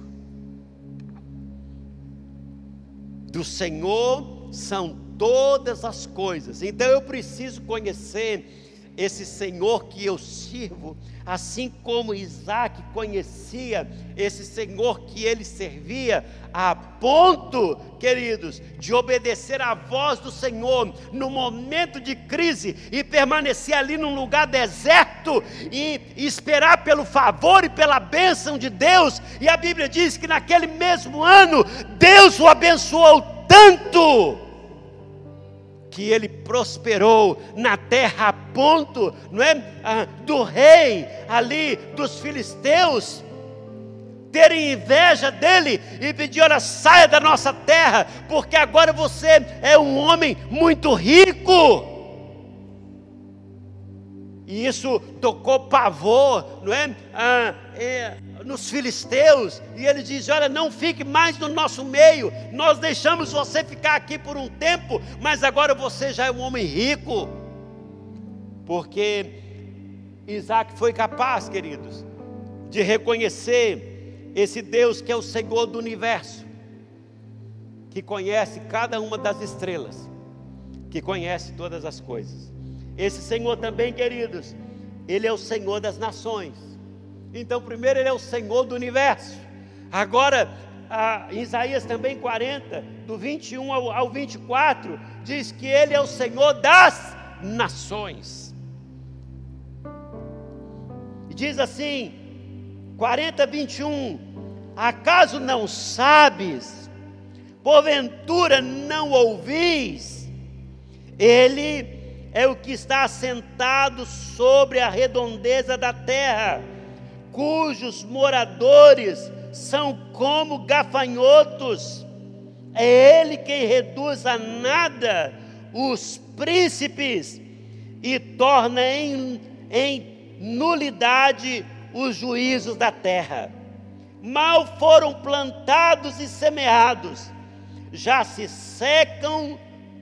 Do Senhor são todas as coisas. Então eu preciso conhecer esse Senhor que eu sirvo assim como Isaac conhecia esse Senhor que ele servia, a ponto, queridos, de obedecer à voz do Senhor no momento de crise e permanecer ali num lugar deserto e esperar pelo favor e pela bênção de Deus. E a Bíblia diz que naquele mesmo ano, Deus o abençoou tanto que ele prosperou na terra a ponto, não é, ah, do rei ali dos filisteus terem inveja dele e pedir: olha, saia da nossa terra, porque agora você é um homem muito rico. E isso tocou pavor, não é? Ah, é nos filisteus, e ele diz: Olha, não fique mais no nosso meio, nós deixamos você ficar aqui por um tempo, mas agora você já é um homem rico, porque Isaac foi capaz, queridos, de reconhecer esse Deus que é o Senhor do universo, que conhece cada uma das estrelas, que conhece todas as coisas. Esse Senhor também, queridos, Ele é o Senhor das nações. Então, primeiro, Ele é o Senhor do universo. Agora, Isaías também 40, do 21 ao, ao 24, diz que Ele é o Senhor das nações. Diz assim, 40, 21, acaso não sabes, porventura não ouvis, Ele é o que está assentado sobre a redondeza da terra, cujos moradores são como gafanhotos. É Ele quem reduz a nada os príncipes e torna em, em nulidade os juízos da terra. Mal foram plantados e semeados, já se secam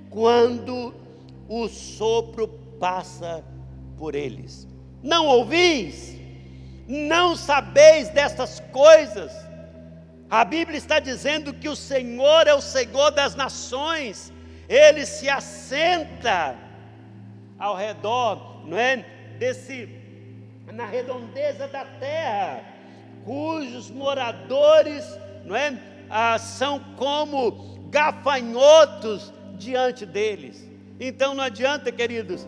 quando o sopro passa por eles. Não ouvis? Não sabeis destas coisas? A Bíblia está dizendo que o Senhor é o Senhor das nações, ele se assenta ao redor, não é? Desse, na redondeza da terra, cujos moradores, não é? Ah, são como gafanhotos diante deles. Então não adianta, queridos,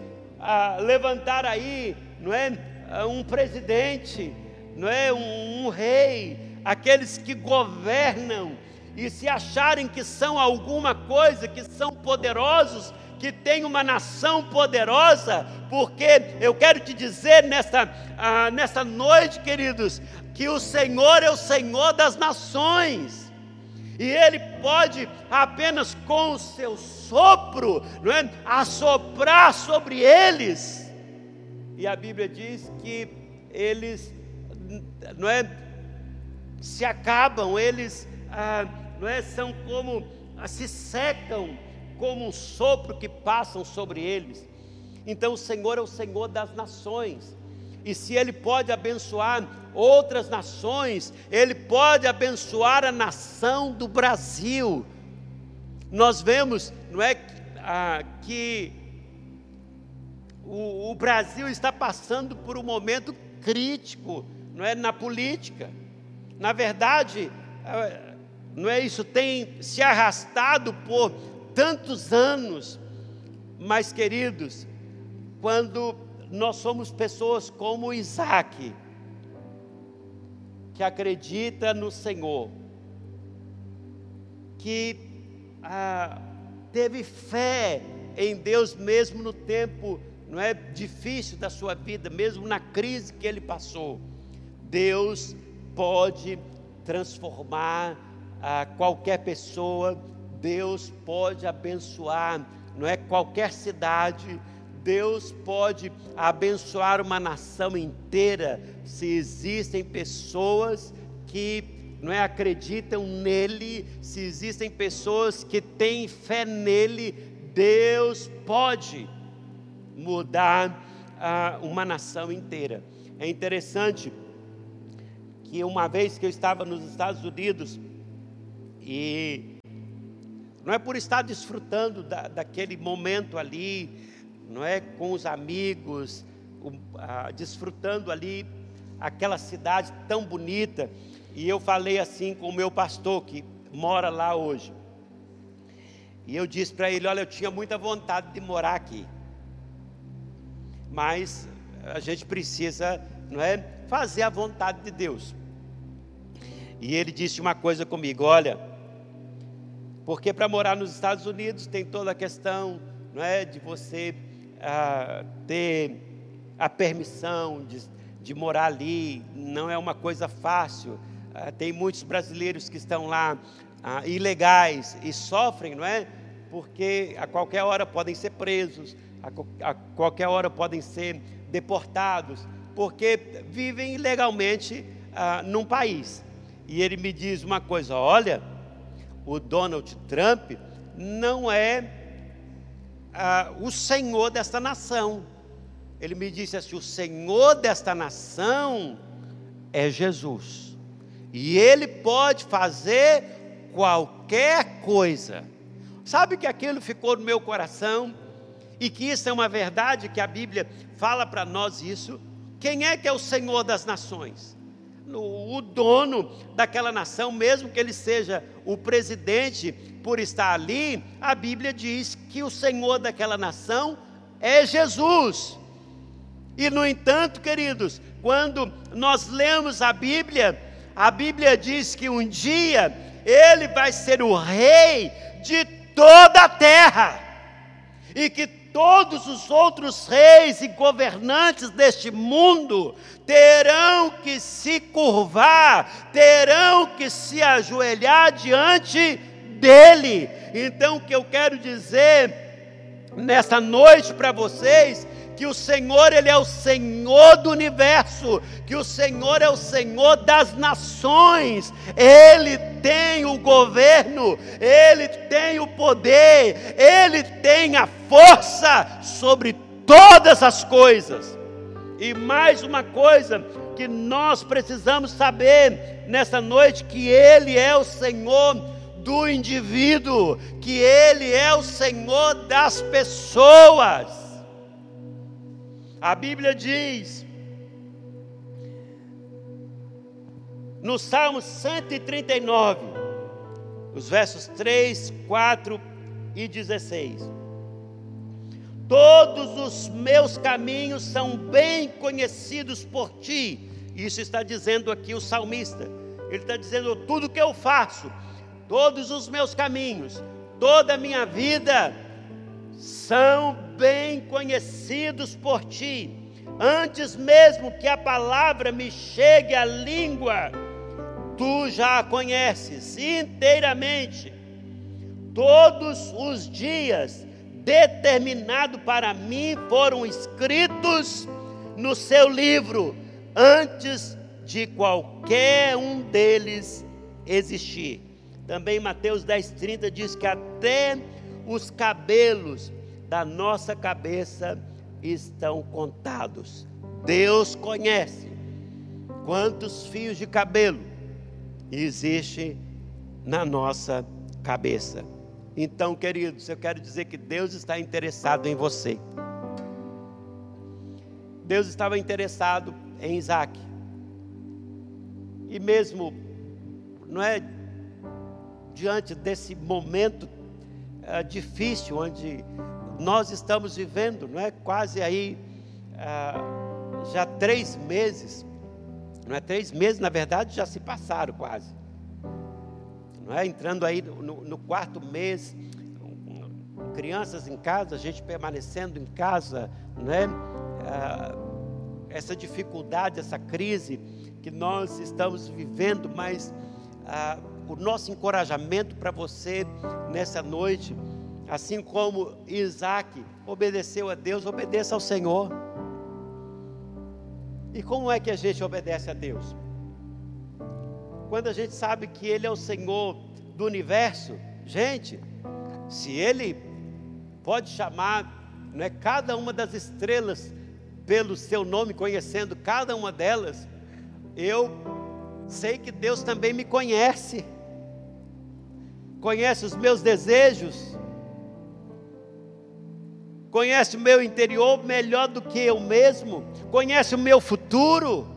levantar aí, não é, ah, um presidente, não é, um, um rei, aqueles que governam e se acharem que são alguma coisa, que são poderosos, que tem uma nação poderosa, porque eu quero te dizer nesta, ah, nesta noite, queridos, que o Senhor é o Senhor das nações, e Ele pode apenas com o seu sopro, não é? Assoprar sobre eles. E a Bíblia diz que eles, não é? Se acabam, eles, ah, não é? São como, ah, se secam como um sopro que passam sobre eles. Então o Senhor é o Senhor das nações. E se Ele pode abençoar outras nações, Ele pode abençoar a nação do Brasil. Nós vemos, não é, ah, que o, o Brasil está passando por um momento crítico, não é, na política. Na verdade, ah, não é isso tem se arrastado por tantos anos. Mas, queridos, quando nós somos pessoas como Isaac, que acredita no Senhor, que ah, teve fé em Deus mesmo no tempo não é difícil da sua vida, mesmo na crise que ele passou. Deus pode transformar ah, qualquer pessoa, Deus pode abençoar, não é qualquer cidade, Deus pode abençoar uma nação inteira se existem pessoas que não é, acreditam nele, se existem pessoas que têm fé nele, Deus pode mudar ah, uma nação inteira. É interessante que uma vez que eu estava nos Estados Unidos e não é por estar desfrutando da, daquele momento ali, não é? Com os amigos, desfrutando ali aquela cidade tão bonita. E eu falei assim com o meu pastor que mora lá hoje. E eu disse para ele: Olha, eu tinha muita vontade de morar aqui, mas a gente precisa, não é, fazer a vontade de Deus. E ele disse uma coisa comigo: Olha, porque para morar nos Estados Unidos tem toda a questão, não é, de você ter a permissão de, de morar ali, não é uma coisa fácil. Ah, tem muitos brasileiros que estão lá ah, ilegais e sofrem, não é? Porque a qualquer hora podem ser presos, a, a qualquer hora podem ser deportados, porque vivem ilegalmente ah, num país. E ele me diz uma coisa: olha, o Donald Trump não é o senhor desta nação. Ele me disse assim: o senhor desta nação é Jesus. E ele pode fazer qualquer coisa. Sabe que aquilo ficou no meu coração? E que isso é uma verdade que a Bíblia fala para nós isso. Quem é que é o Senhor das nações? O dono daquela nação, mesmo que ele seja o presidente por estar ali, a Bíblia diz que o Senhor daquela nação é Jesus. E no entanto, queridos, quando nós lemos a Bíblia, a Bíblia diz que um dia ele vai ser o rei de toda a terra, e que todos os outros reis e governantes deste mundo terão que se curvar, terão que se ajoelhar diante dele. Então, o que eu quero dizer nessa noite para vocês que o Senhor ele é o Senhor do universo, que o Senhor é o Senhor das nações. Ele tem o governo, ele tem o poder, ele tem a força sobre todas as coisas. E mais uma coisa que nós precisamos saber nessa noite que ele é o Senhor do indivíduo, que ele é o Senhor das pessoas. A Bíblia diz, no Salmo 139, os versos 3, 4 e 16: Todos os meus caminhos são bem conhecidos por ti. Isso está dizendo aqui o salmista. Ele está dizendo: tudo que eu faço, todos os meus caminhos, toda a minha vida são bem conhecidos por ti. Antes mesmo que a palavra me chegue à língua, tu já a conheces inteiramente. Todos os dias determinados para mim foram escritos no seu livro, antes de qualquer um deles existir. Também Mateus 10,30 diz que até os cabelos da nossa cabeça estão contados. Deus conhece quantos fios de cabelo existe na nossa cabeça. Então, queridos, eu quero dizer que Deus está interessado em você. Deus estava interessado em Isaac. E mesmo, não é, diante desse momento é, difícil onde nós estamos vivendo, não é? Quase aí ah, já três meses, não é? Três meses, na verdade, já se passaram quase, não é? Entrando aí no, no quarto mês, crianças em casa, a gente permanecendo em casa, não é? Ah, essa dificuldade, essa crise que nós estamos vivendo, mas ah, o nosso encorajamento para você nessa noite Assim como Isaac obedeceu a Deus, obedeça ao Senhor. E como é que a gente obedece a Deus? Quando a gente sabe que Ele é o Senhor do universo, gente, se Ele pode chamar não é, cada uma das estrelas pelo seu nome, conhecendo cada uma delas, eu sei que Deus também me conhece, conhece os meus desejos, conhece o meu interior melhor do que eu mesmo, conhece o meu futuro.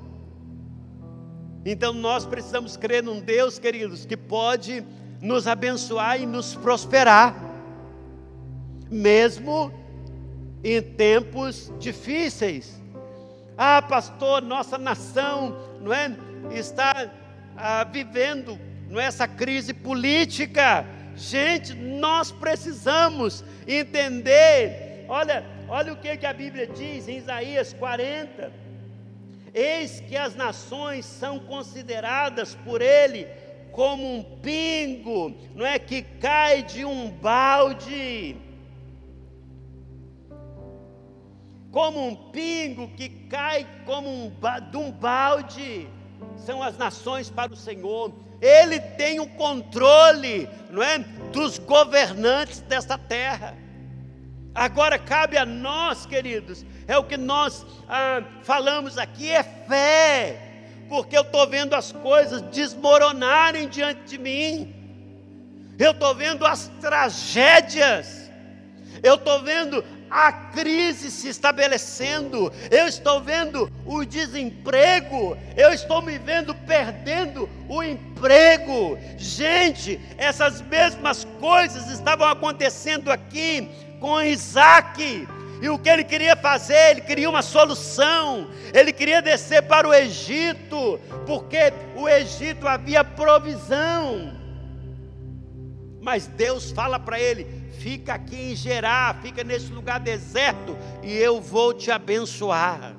Então nós precisamos crer num Deus, queridos, que pode nos abençoar e nos prosperar, mesmo em tempos difíceis. Ah, pastor, nossa nação, não é, está ah, vivendo não é, essa crise política. Gente, nós precisamos entender Olha, olha o que, que a Bíblia diz em Isaías 40. Eis que as nações são consideradas por ele como um pingo, não é que cai de um balde. Como um pingo que cai como um, de um balde. São as nações para o Senhor. Ele tem o controle, não é, dos governantes desta terra. Agora cabe a nós, queridos, é o que nós ah, falamos aqui, é fé, porque eu estou vendo as coisas desmoronarem diante de mim, eu estou vendo as tragédias, eu estou vendo a crise se estabelecendo, eu estou vendo o desemprego, eu estou me vendo perdendo o emprego. Gente, essas mesmas coisas estavam acontecendo aqui com Isaac. E o que ele queria fazer? Ele queria uma solução. Ele queria descer para o Egito, porque o Egito havia provisão. Mas Deus fala para ele: fica aqui em Gerar, fica nesse lugar deserto, e eu vou te abençoar.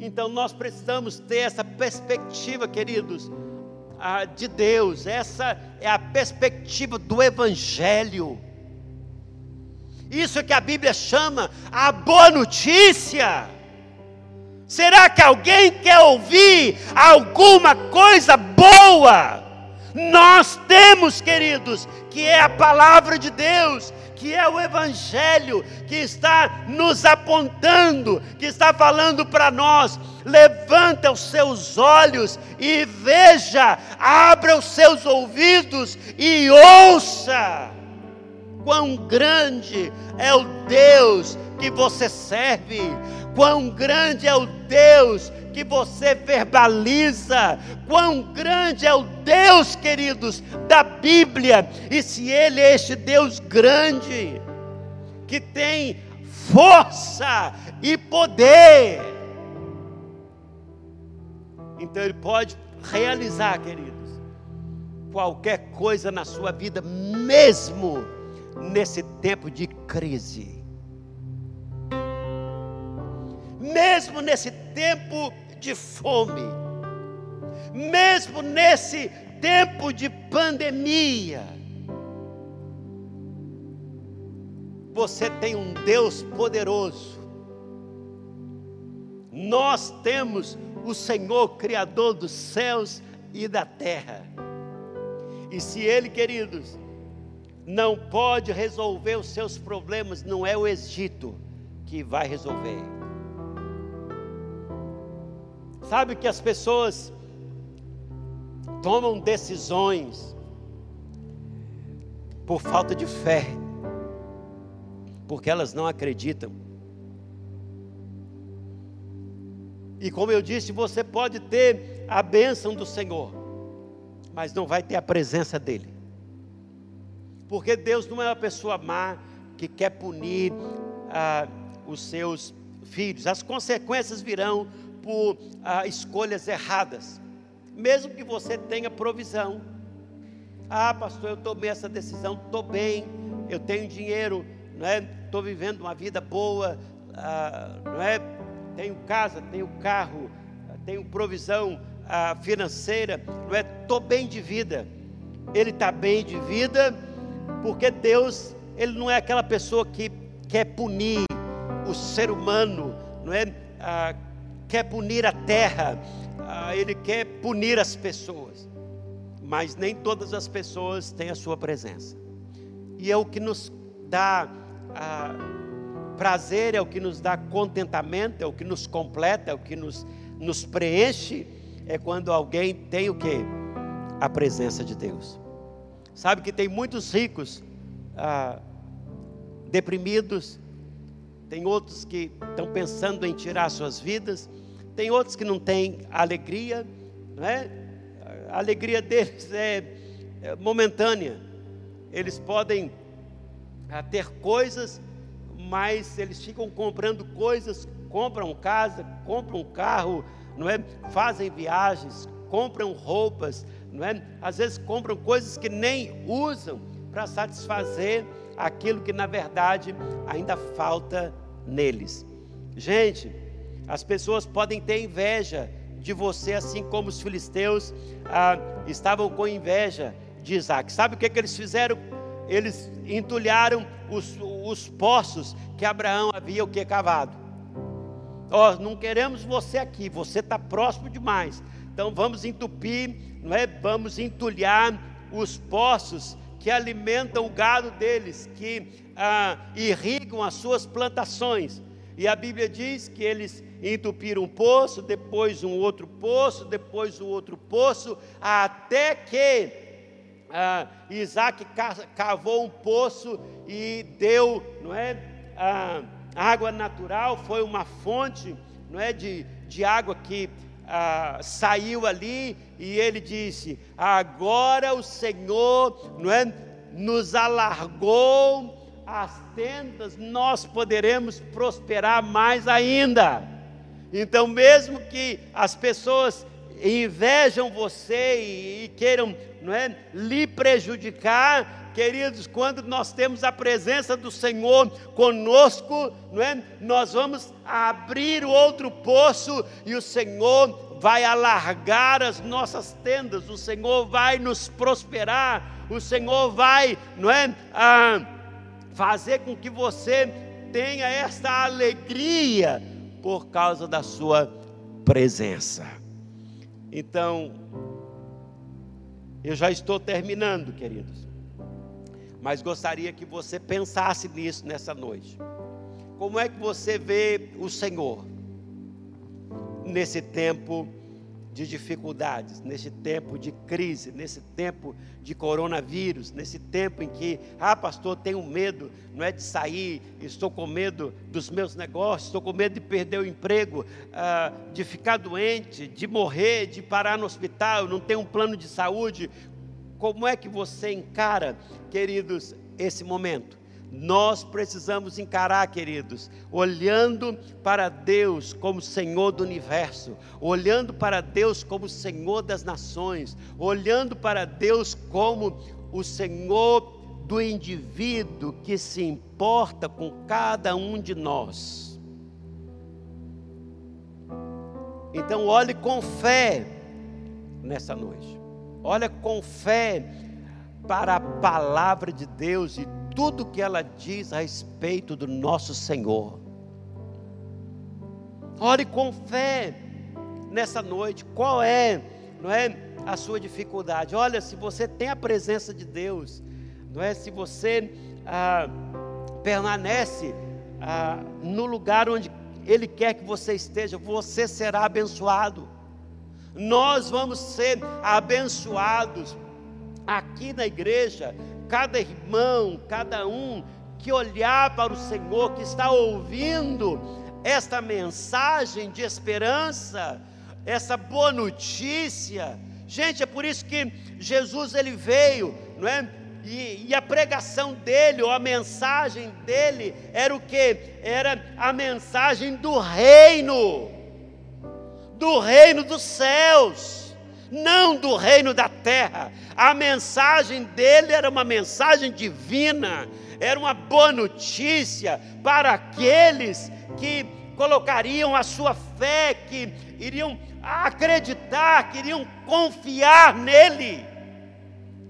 Então nós precisamos ter essa perspectiva, queridos, de Deus, essa é a perspectiva do Evangelho. Isso que a Bíblia chama a boa notícia. Será que alguém quer ouvir alguma coisa boa? Nós temos, queridos, que é a palavra de Deus, que é o Evangelho, que está nos apontando, que está falando para nós: levanta os seus olhos e veja, abra os seus ouvidos e ouça. Quão grande é o Deus que você serve, quão grande é o Deus que você verbaliza, quão grande é o Deus, queridos, da Bíblia, e se Ele é este Deus grande, que tem força e poder, então Ele pode realizar, queridos, qualquer coisa na sua vida, mesmo nesse tempo de crise. Mesmo nesse tempo de fome, mesmo nesse tempo de pandemia, você tem um Deus poderoso. Nós temos o Senhor Criador dos céus e da terra. E se Ele, queridos, não pode resolver os seus problemas, não é o Egito que vai resolver. Sabe que as pessoas tomam decisões por falta de fé, porque elas não acreditam. E como eu disse, você pode ter a bênção do Senhor, mas não vai ter a presença dEle. Porque Deus não é uma pessoa má que quer punir ah, os seus filhos. As consequências virão por ah, escolhas erradas, mesmo que você tenha provisão. Ah, pastor, eu tomei essa decisão, estou bem, eu tenho dinheiro, não é? Estou vivendo uma vida boa, ah, não é? Tenho casa, tenho carro, tenho provisão ah, financeira, não é? Estou bem de vida. Ele está bem de vida, porque Deus, Ele não é aquela pessoa que quer punir o ser humano, não é? Ah, quer punir a terra, ah, ele quer punir as pessoas, mas nem todas as pessoas têm a sua presença, e é o que nos dá ah, prazer, é o que nos dá contentamento, é o que nos completa, é o que nos, nos preenche, é quando alguém tem o que? A presença de Deus. Sabe que tem muitos ricos ah, deprimidos, tem outros que estão pensando em tirar suas vidas, tem outros que não têm alegria, não é? A alegria deles é, é momentânea. Eles podem ah, ter coisas, mas eles ficam comprando coisas, compram casa, compram carro, não é? Fazem viagens, compram roupas, não é? Às vezes compram coisas que nem usam para satisfazer aquilo que na verdade ainda falta neles. Gente, as pessoas podem ter inveja de você, assim como os filisteus ah, estavam com inveja de Isaac. Sabe o que, que eles fizeram? Eles entulharam os, os poços que Abraão havia o que cavado. Ó, oh, não queremos você aqui, você está próximo demais. Então vamos entupir, não é? Vamos entulhar os poços que alimentam o gado deles, que ah, irrigam as suas plantações. E a Bíblia diz que eles entupiram um poço, depois um outro poço, depois um outro poço, até que ah, Isaac cavou um poço e deu, não é, ah, água natural, foi uma fonte, não é, de, de água que ah, saiu ali e ele disse: Agora o Senhor, não é, nos alargou as tendas, nós poderemos prosperar mais ainda. Então, mesmo que as pessoas invejam você e, e queiram não é, lhe prejudicar, queridos, quando nós temos a presença do Senhor conosco, não é, nós vamos abrir o outro poço e o Senhor vai alargar as nossas tendas, o Senhor vai nos prosperar, o Senhor vai, não é, ah, fazer com que você tenha esta alegria por causa da sua presença. Então, eu já estou terminando, queridos. Mas gostaria que você pensasse nisso nessa noite. Como é que você vê o Senhor nesse tempo de dificuldades, nesse tempo de crise, nesse tempo de coronavírus, nesse tempo em que, ah, pastor, tenho medo, não é de sair, estou com medo dos meus negócios, estou com medo de perder o emprego, ah, de ficar doente, de morrer, de parar no hospital, não tenho um plano de saúde. Como é que você encara, queridos, esse momento? Nós precisamos encarar, queridos, olhando para Deus como Senhor do universo, olhando para Deus como Senhor das nações, olhando para Deus como o Senhor do indivíduo que se importa com cada um de nós. Então, olhe com fé nessa noite, olha com fé para a palavra de Deus e tudo que ela diz a respeito do nosso Senhor. Ore com fé nessa noite. Qual é, não é, a sua dificuldade? Olha, se você tem a presença de Deus, não é? Se você ah, permanece ah, no lugar onde Ele quer que você esteja, você será abençoado. Nós vamos ser abençoados aqui na igreja cada irmão, cada um que olhar para o Senhor, que está ouvindo esta mensagem de esperança, essa boa notícia. Gente, é por isso que Jesus ele veio, não é? E, e, a pregação dele, ou a mensagem dele, era o que? Era a mensagem do reino, do reino dos céus não do reino da terra. A mensagem dele era uma mensagem divina, era uma boa notícia para aqueles que colocariam a sua fé, que iriam acreditar, que iriam confiar nele.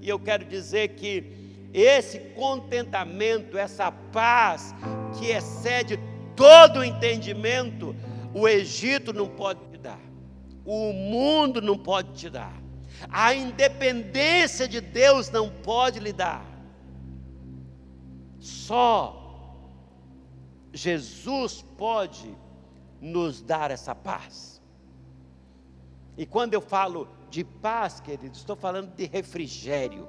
E eu quero dizer que esse contentamento, essa paz que excede todo o entendimento, o Egito não pode o mundo não pode te dar, a independência de Deus não pode lhe dar. Só Jesus pode nos dar essa paz. E quando eu falo de paz, querido, estou falando de refrigério.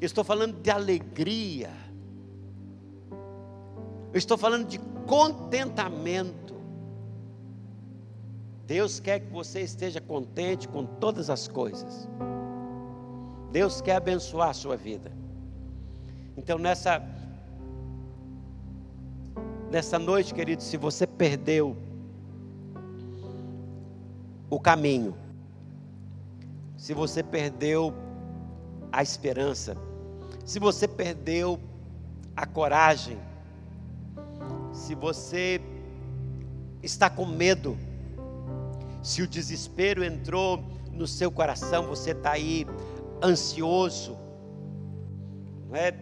Estou falando de alegria. estou falando de contentamento. Deus quer que você esteja contente com todas as coisas. Deus quer abençoar a sua vida. Então nessa nessa noite, querido, se você perdeu o caminho, se você perdeu a esperança, se você perdeu a coragem, se você está com medo, se o desespero entrou no seu coração, você está aí ansioso, não é?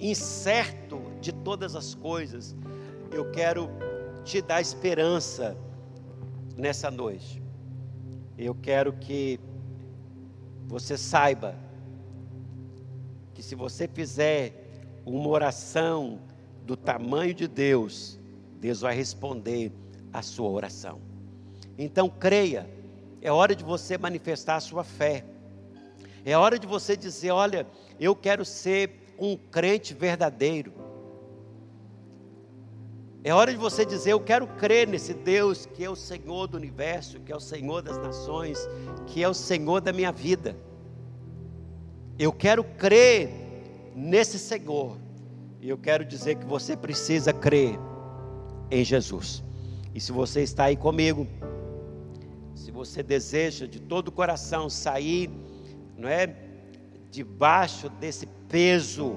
incerto de todas as coisas, eu quero te dar esperança nessa noite. Eu quero que você saiba que se você fizer uma oração do tamanho de Deus, Deus vai responder a sua oração. Então creia, é hora de você manifestar a sua fé. É hora de você dizer: olha, eu quero ser um crente verdadeiro. É hora de você dizer: Eu quero crer nesse Deus que é o Senhor do universo, que é o Senhor das nações, que é o Senhor da minha vida. Eu quero crer nesse Senhor. E eu quero dizer que você precisa crer em Jesus. E se você está aí comigo, você deseja de todo o coração sair, não é, debaixo desse peso,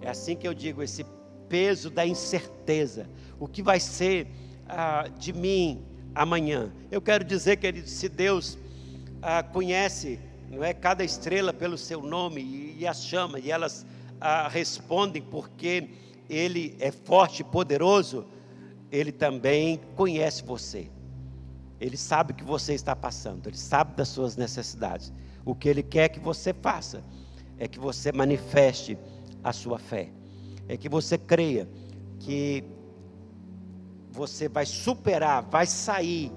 é assim que eu digo, esse peso da incerteza. O que vai ser ah, de mim amanhã? Eu quero dizer, querido, se Deus ah, conhece, não é, cada estrela pelo seu nome e, e as chama e elas ah, respondem porque Ele é forte e poderoso, Ele também conhece você. Ele sabe o que você está passando, Ele sabe das suas necessidades. O que Ele quer que você faça é que você manifeste a sua fé. É que você creia que você vai superar, vai sair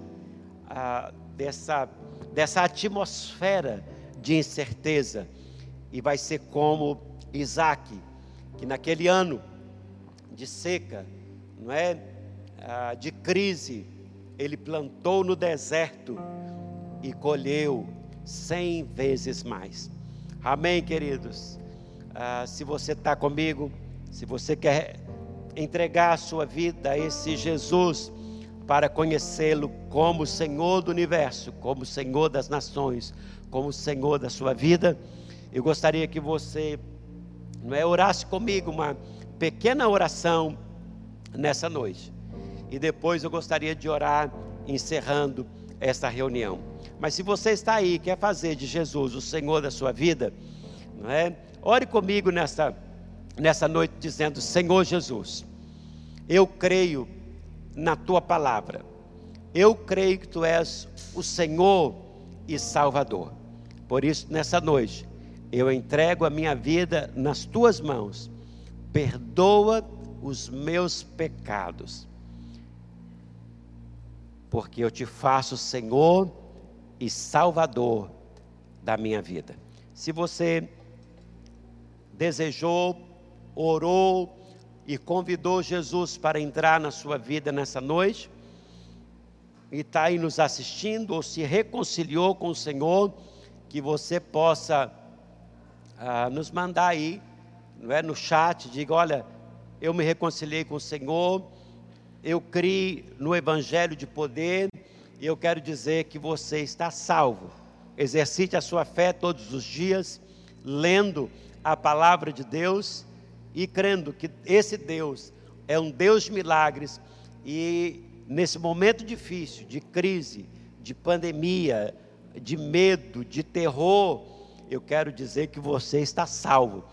ah, dessa, dessa atmosfera de incerteza. E vai ser como Isaac, que naquele ano de seca, não é, ah, de crise, ele plantou no deserto e colheu cem vezes mais. Amém, queridos? Ah, se você está comigo, se você quer entregar a sua vida a esse Jesus para conhecê-lo como Senhor do universo, como Senhor das nações, como Senhor da sua vida, eu gostaria que você não é orasse comigo uma pequena oração nessa noite. E depois eu gostaria de orar encerrando esta reunião. Mas se você está aí, quer fazer de Jesus o Senhor da sua vida, não é? Ore comigo nessa nessa noite dizendo: Senhor Jesus, eu creio na tua palavra, eu creio que tu és o Senhor e Salvador. Por isso, nessa noite, eu entrego a minha vida nas tuas mãos, perdoa os meus pecados, porque eu te faço Senhor e Salvador da minha vida. Se você desejou orou e convidou Jesus para entrar na sua vida nessa noite, e está aí nos assistindo, ou se reconciliou com o Senhor, que você possa ah, nos mandar aí, não é, no chat, diga, olha, eu me reconciliei com o Senhor, eu criei no Evangelho de poder, e eu quero dizer que você está salvo. Exercite a sua fé todos os dias, lendo a palavra de Deus e crendo que esse Deus é um Deus de milagres e nesse momento difícil, de crise, de pandemia, de medo, de terror, eu quero dizer que você está salvo,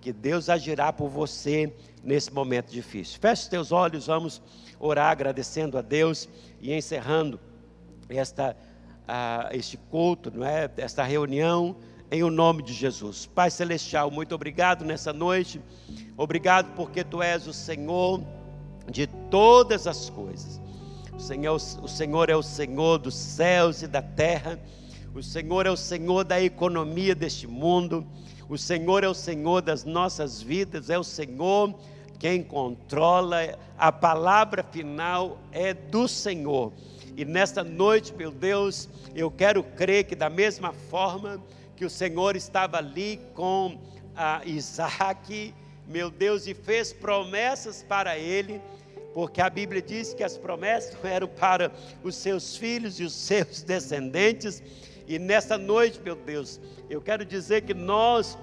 que Deus agirá por você nesse momento difícil. Feche os teus olhos, vamos orar agradecendo a Deus e encerrando esta, uh, este culto, não é? esta reunião em o nome de Jesus. Pai Celestial, muito obrigado nessa noite. Obrigado porque Tu és o Senhor de todas as coisas. O Senhor, o Senhor é o Senhor dos céus e da terra. O Senhor é o Senhor da economia deste mundo. O Senhor é o Senhor das nossas vidas. É o Senhor quem controla. A palavra final é do Senhor. E nesta noite, meu Deus, eu quero crer que da mesma forma que o Senhor estava ali com a Isaac, meu Deus, e fez promessas para ele, porque a Bíblia diz que as promessas eram para os seus filhos e os seus descendentes. E nessa noite, meu Deus, eu quero dizer que nós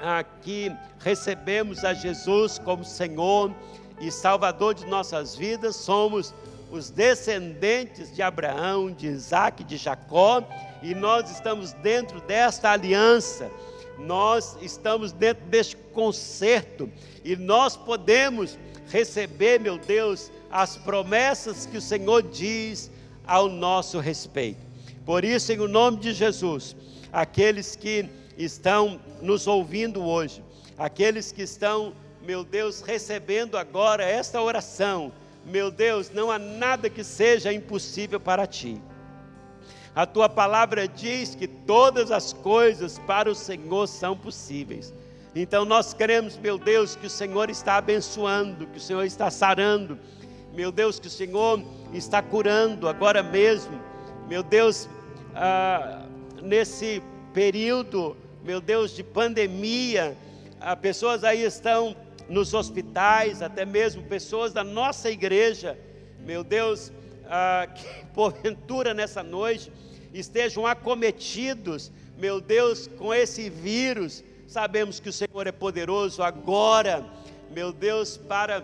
aqui recebemos a Jesus como Senhor e Salvador de nossas vidas, somos os descendentes de Abraão, de Isaac, de Jacó, e nós estamos dentro desta aliança, nós estamos dentro deste concerto e nós podemos receber, meu Deus, as promessas que o Senhor diz ao nosso respeito. Por isso, em nome de Jesus, aqueles que estão nos ouvindo hoje, aqueles que estão, meu Deus, recebendo agora esta oração, meu Deus, não há nada que seja impossível para ti. A tua palavra diz que todas as coisas para o Senhor são possíveis. Então nós cremos, meu Deus, que o Senhor está abençoando, que o Senhor está sarando, meu Deus, que o Senhor está curando agora mesmo, meu Deus, ah, nesse período, meu Deus, de pandemia, ah, pessoas aí estão nos hospitais, até mesmo pessoas da nossa igreja, meu Deus, ah, que porventura nessa noite estejam acometidos, meu Deus, com esse vírus, sabemos que o Senhor é poderoso agora, meu Deus, para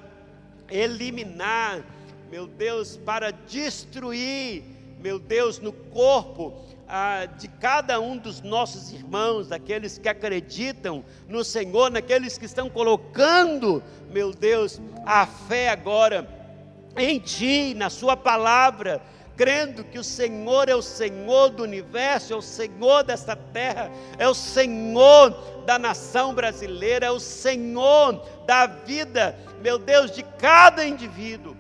eliminar, meu Deus, para destruir, meu Deus, no corpo ah, de cada um dos nossos irmãos, daqueles que acreditam no Senhor, naqueles que estão colocando, meu Deus, a fé agora em Ti, na Sua palavra, crendo que o Senhor é o Senhor do universo, é o Senhor desta terra, é o Senhor da nação brasileira, é o Senhor da vida, meu Deus, de cada indivíduo.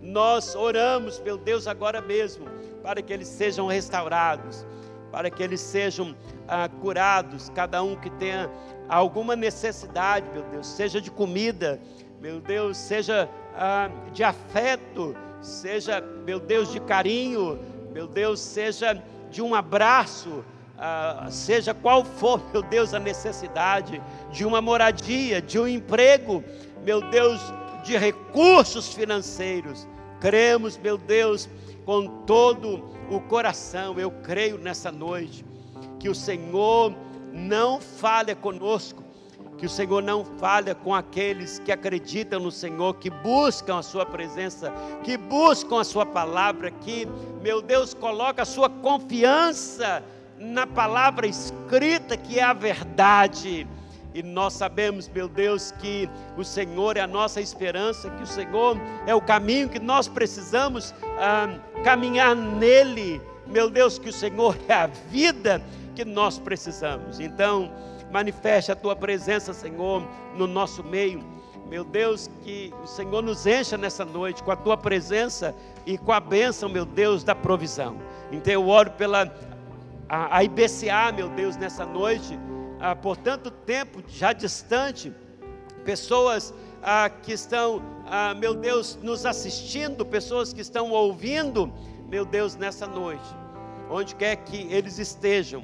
Nós oramos, meu Deus, agora mesmo, para que eles sejam restaurados, para que eles sejam ah, curados, cada um que tenha alguma necessidade, meu Deus, seja de comida, meu Deus, seja ah, de afeto, seja, meu Deus, de carinho, meu Deus, seja de um abraço, ah, seja qual for, meu Deus, a necessidade de uma moradia, de um emprego, meu Deus, de recursos financeiros. Cremos, meu Deus, com todo o coração, eu creio nessa noite, que o Senhor não falha conosco, que o Senhor não falha com aqueles que acreditam no Senhor, que buscam a Sua presença, que buscam a Sua palavra, que, meu Deus, coloca a sua confiança na palavra escrita, que é a verdade. E nós sabemos, meu Deus, que o Senhor é a nossa esperança, que o Senhor é o caminho que nós precisamos ah, caminhar nele. Meu Deus, que o Senhor é a vida que nós precisamos. Então, manifeste a tua presença, Senhor, no nosso meio. Meu Deus, que o Senhor nos encha nessa noite com a tua presença e com a bênção, meu Deus, da provisão. Então eu oro pela a, a IBCA, meu Deus, nessa noite, ah, por tanto tempo já distante, pessoas ah, que estão, ah, meu Deus, nos assistindo, pessoas que estão ouvindo, meu Deus, nessa noite, onde quer que eles estejam,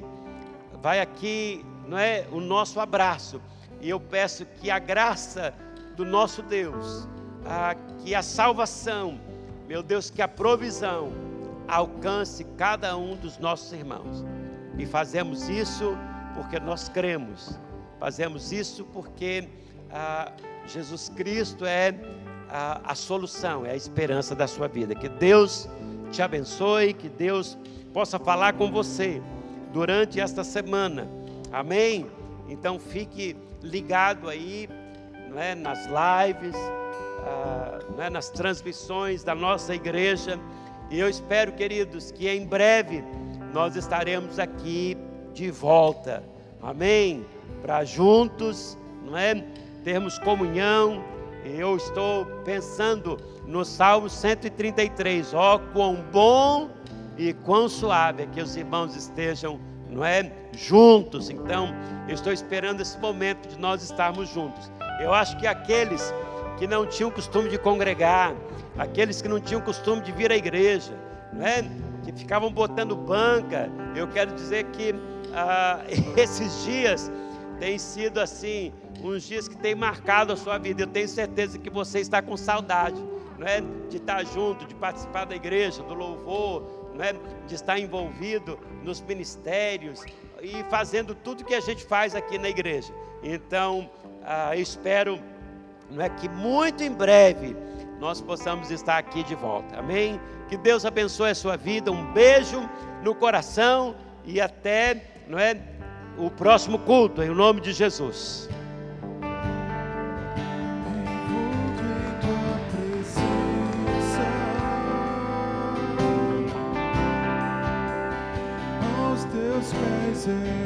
vai aqui não é, o nosso abraço. E eu peço que a graça do nosso Deus, a, que a salvação, meu Deus, que a provisão alcance cada um dos nossos irmãos. E fazemos isso porque nós cremos, fazemos isso porque ah, Jesus Cristo é a, a solução, é a esperança da sua vida. Que Deus te abençoe, que Deus possa falar com você durante esta semana Amém? Então fique ligado aí, não é, nas lives, ah, não é, nas transmissões da nossa igreja. E eu espero, queridos, que em breve nós estaremos aqui de volta. Amém? Para juntos, não é? Termos comunhão. Eu estou pensando no Salmo 133. Ó, oh, quão bom e quão suave é que os irmãos estejam não é? Juntos. Então, eu estou esperando esse momento de nós estarmos juntos. Eu acho que aqueles que não tinham costume de congregar, aqueles que não tinham costume de vir à igreja, não é? Que ficavam botando banca. Eu quero dizer que ah, esses dias têm sido assim, uns dias que têm marcado a sua vida. Eu tenho certeza que você está com saudade, não é? De estar junto, de participar da igreja, do louvor, né, de estar envolvido nos ministérios e fazendo tudo que a gente faz aqui na igreja. Então, ah, espero não é, que muito em breve nós possamos estar aqui de volta. Amém? Que Deus abençoe a sua vida. Um beijo no coração e até não é, o próximo culto, em nome de Jesus. say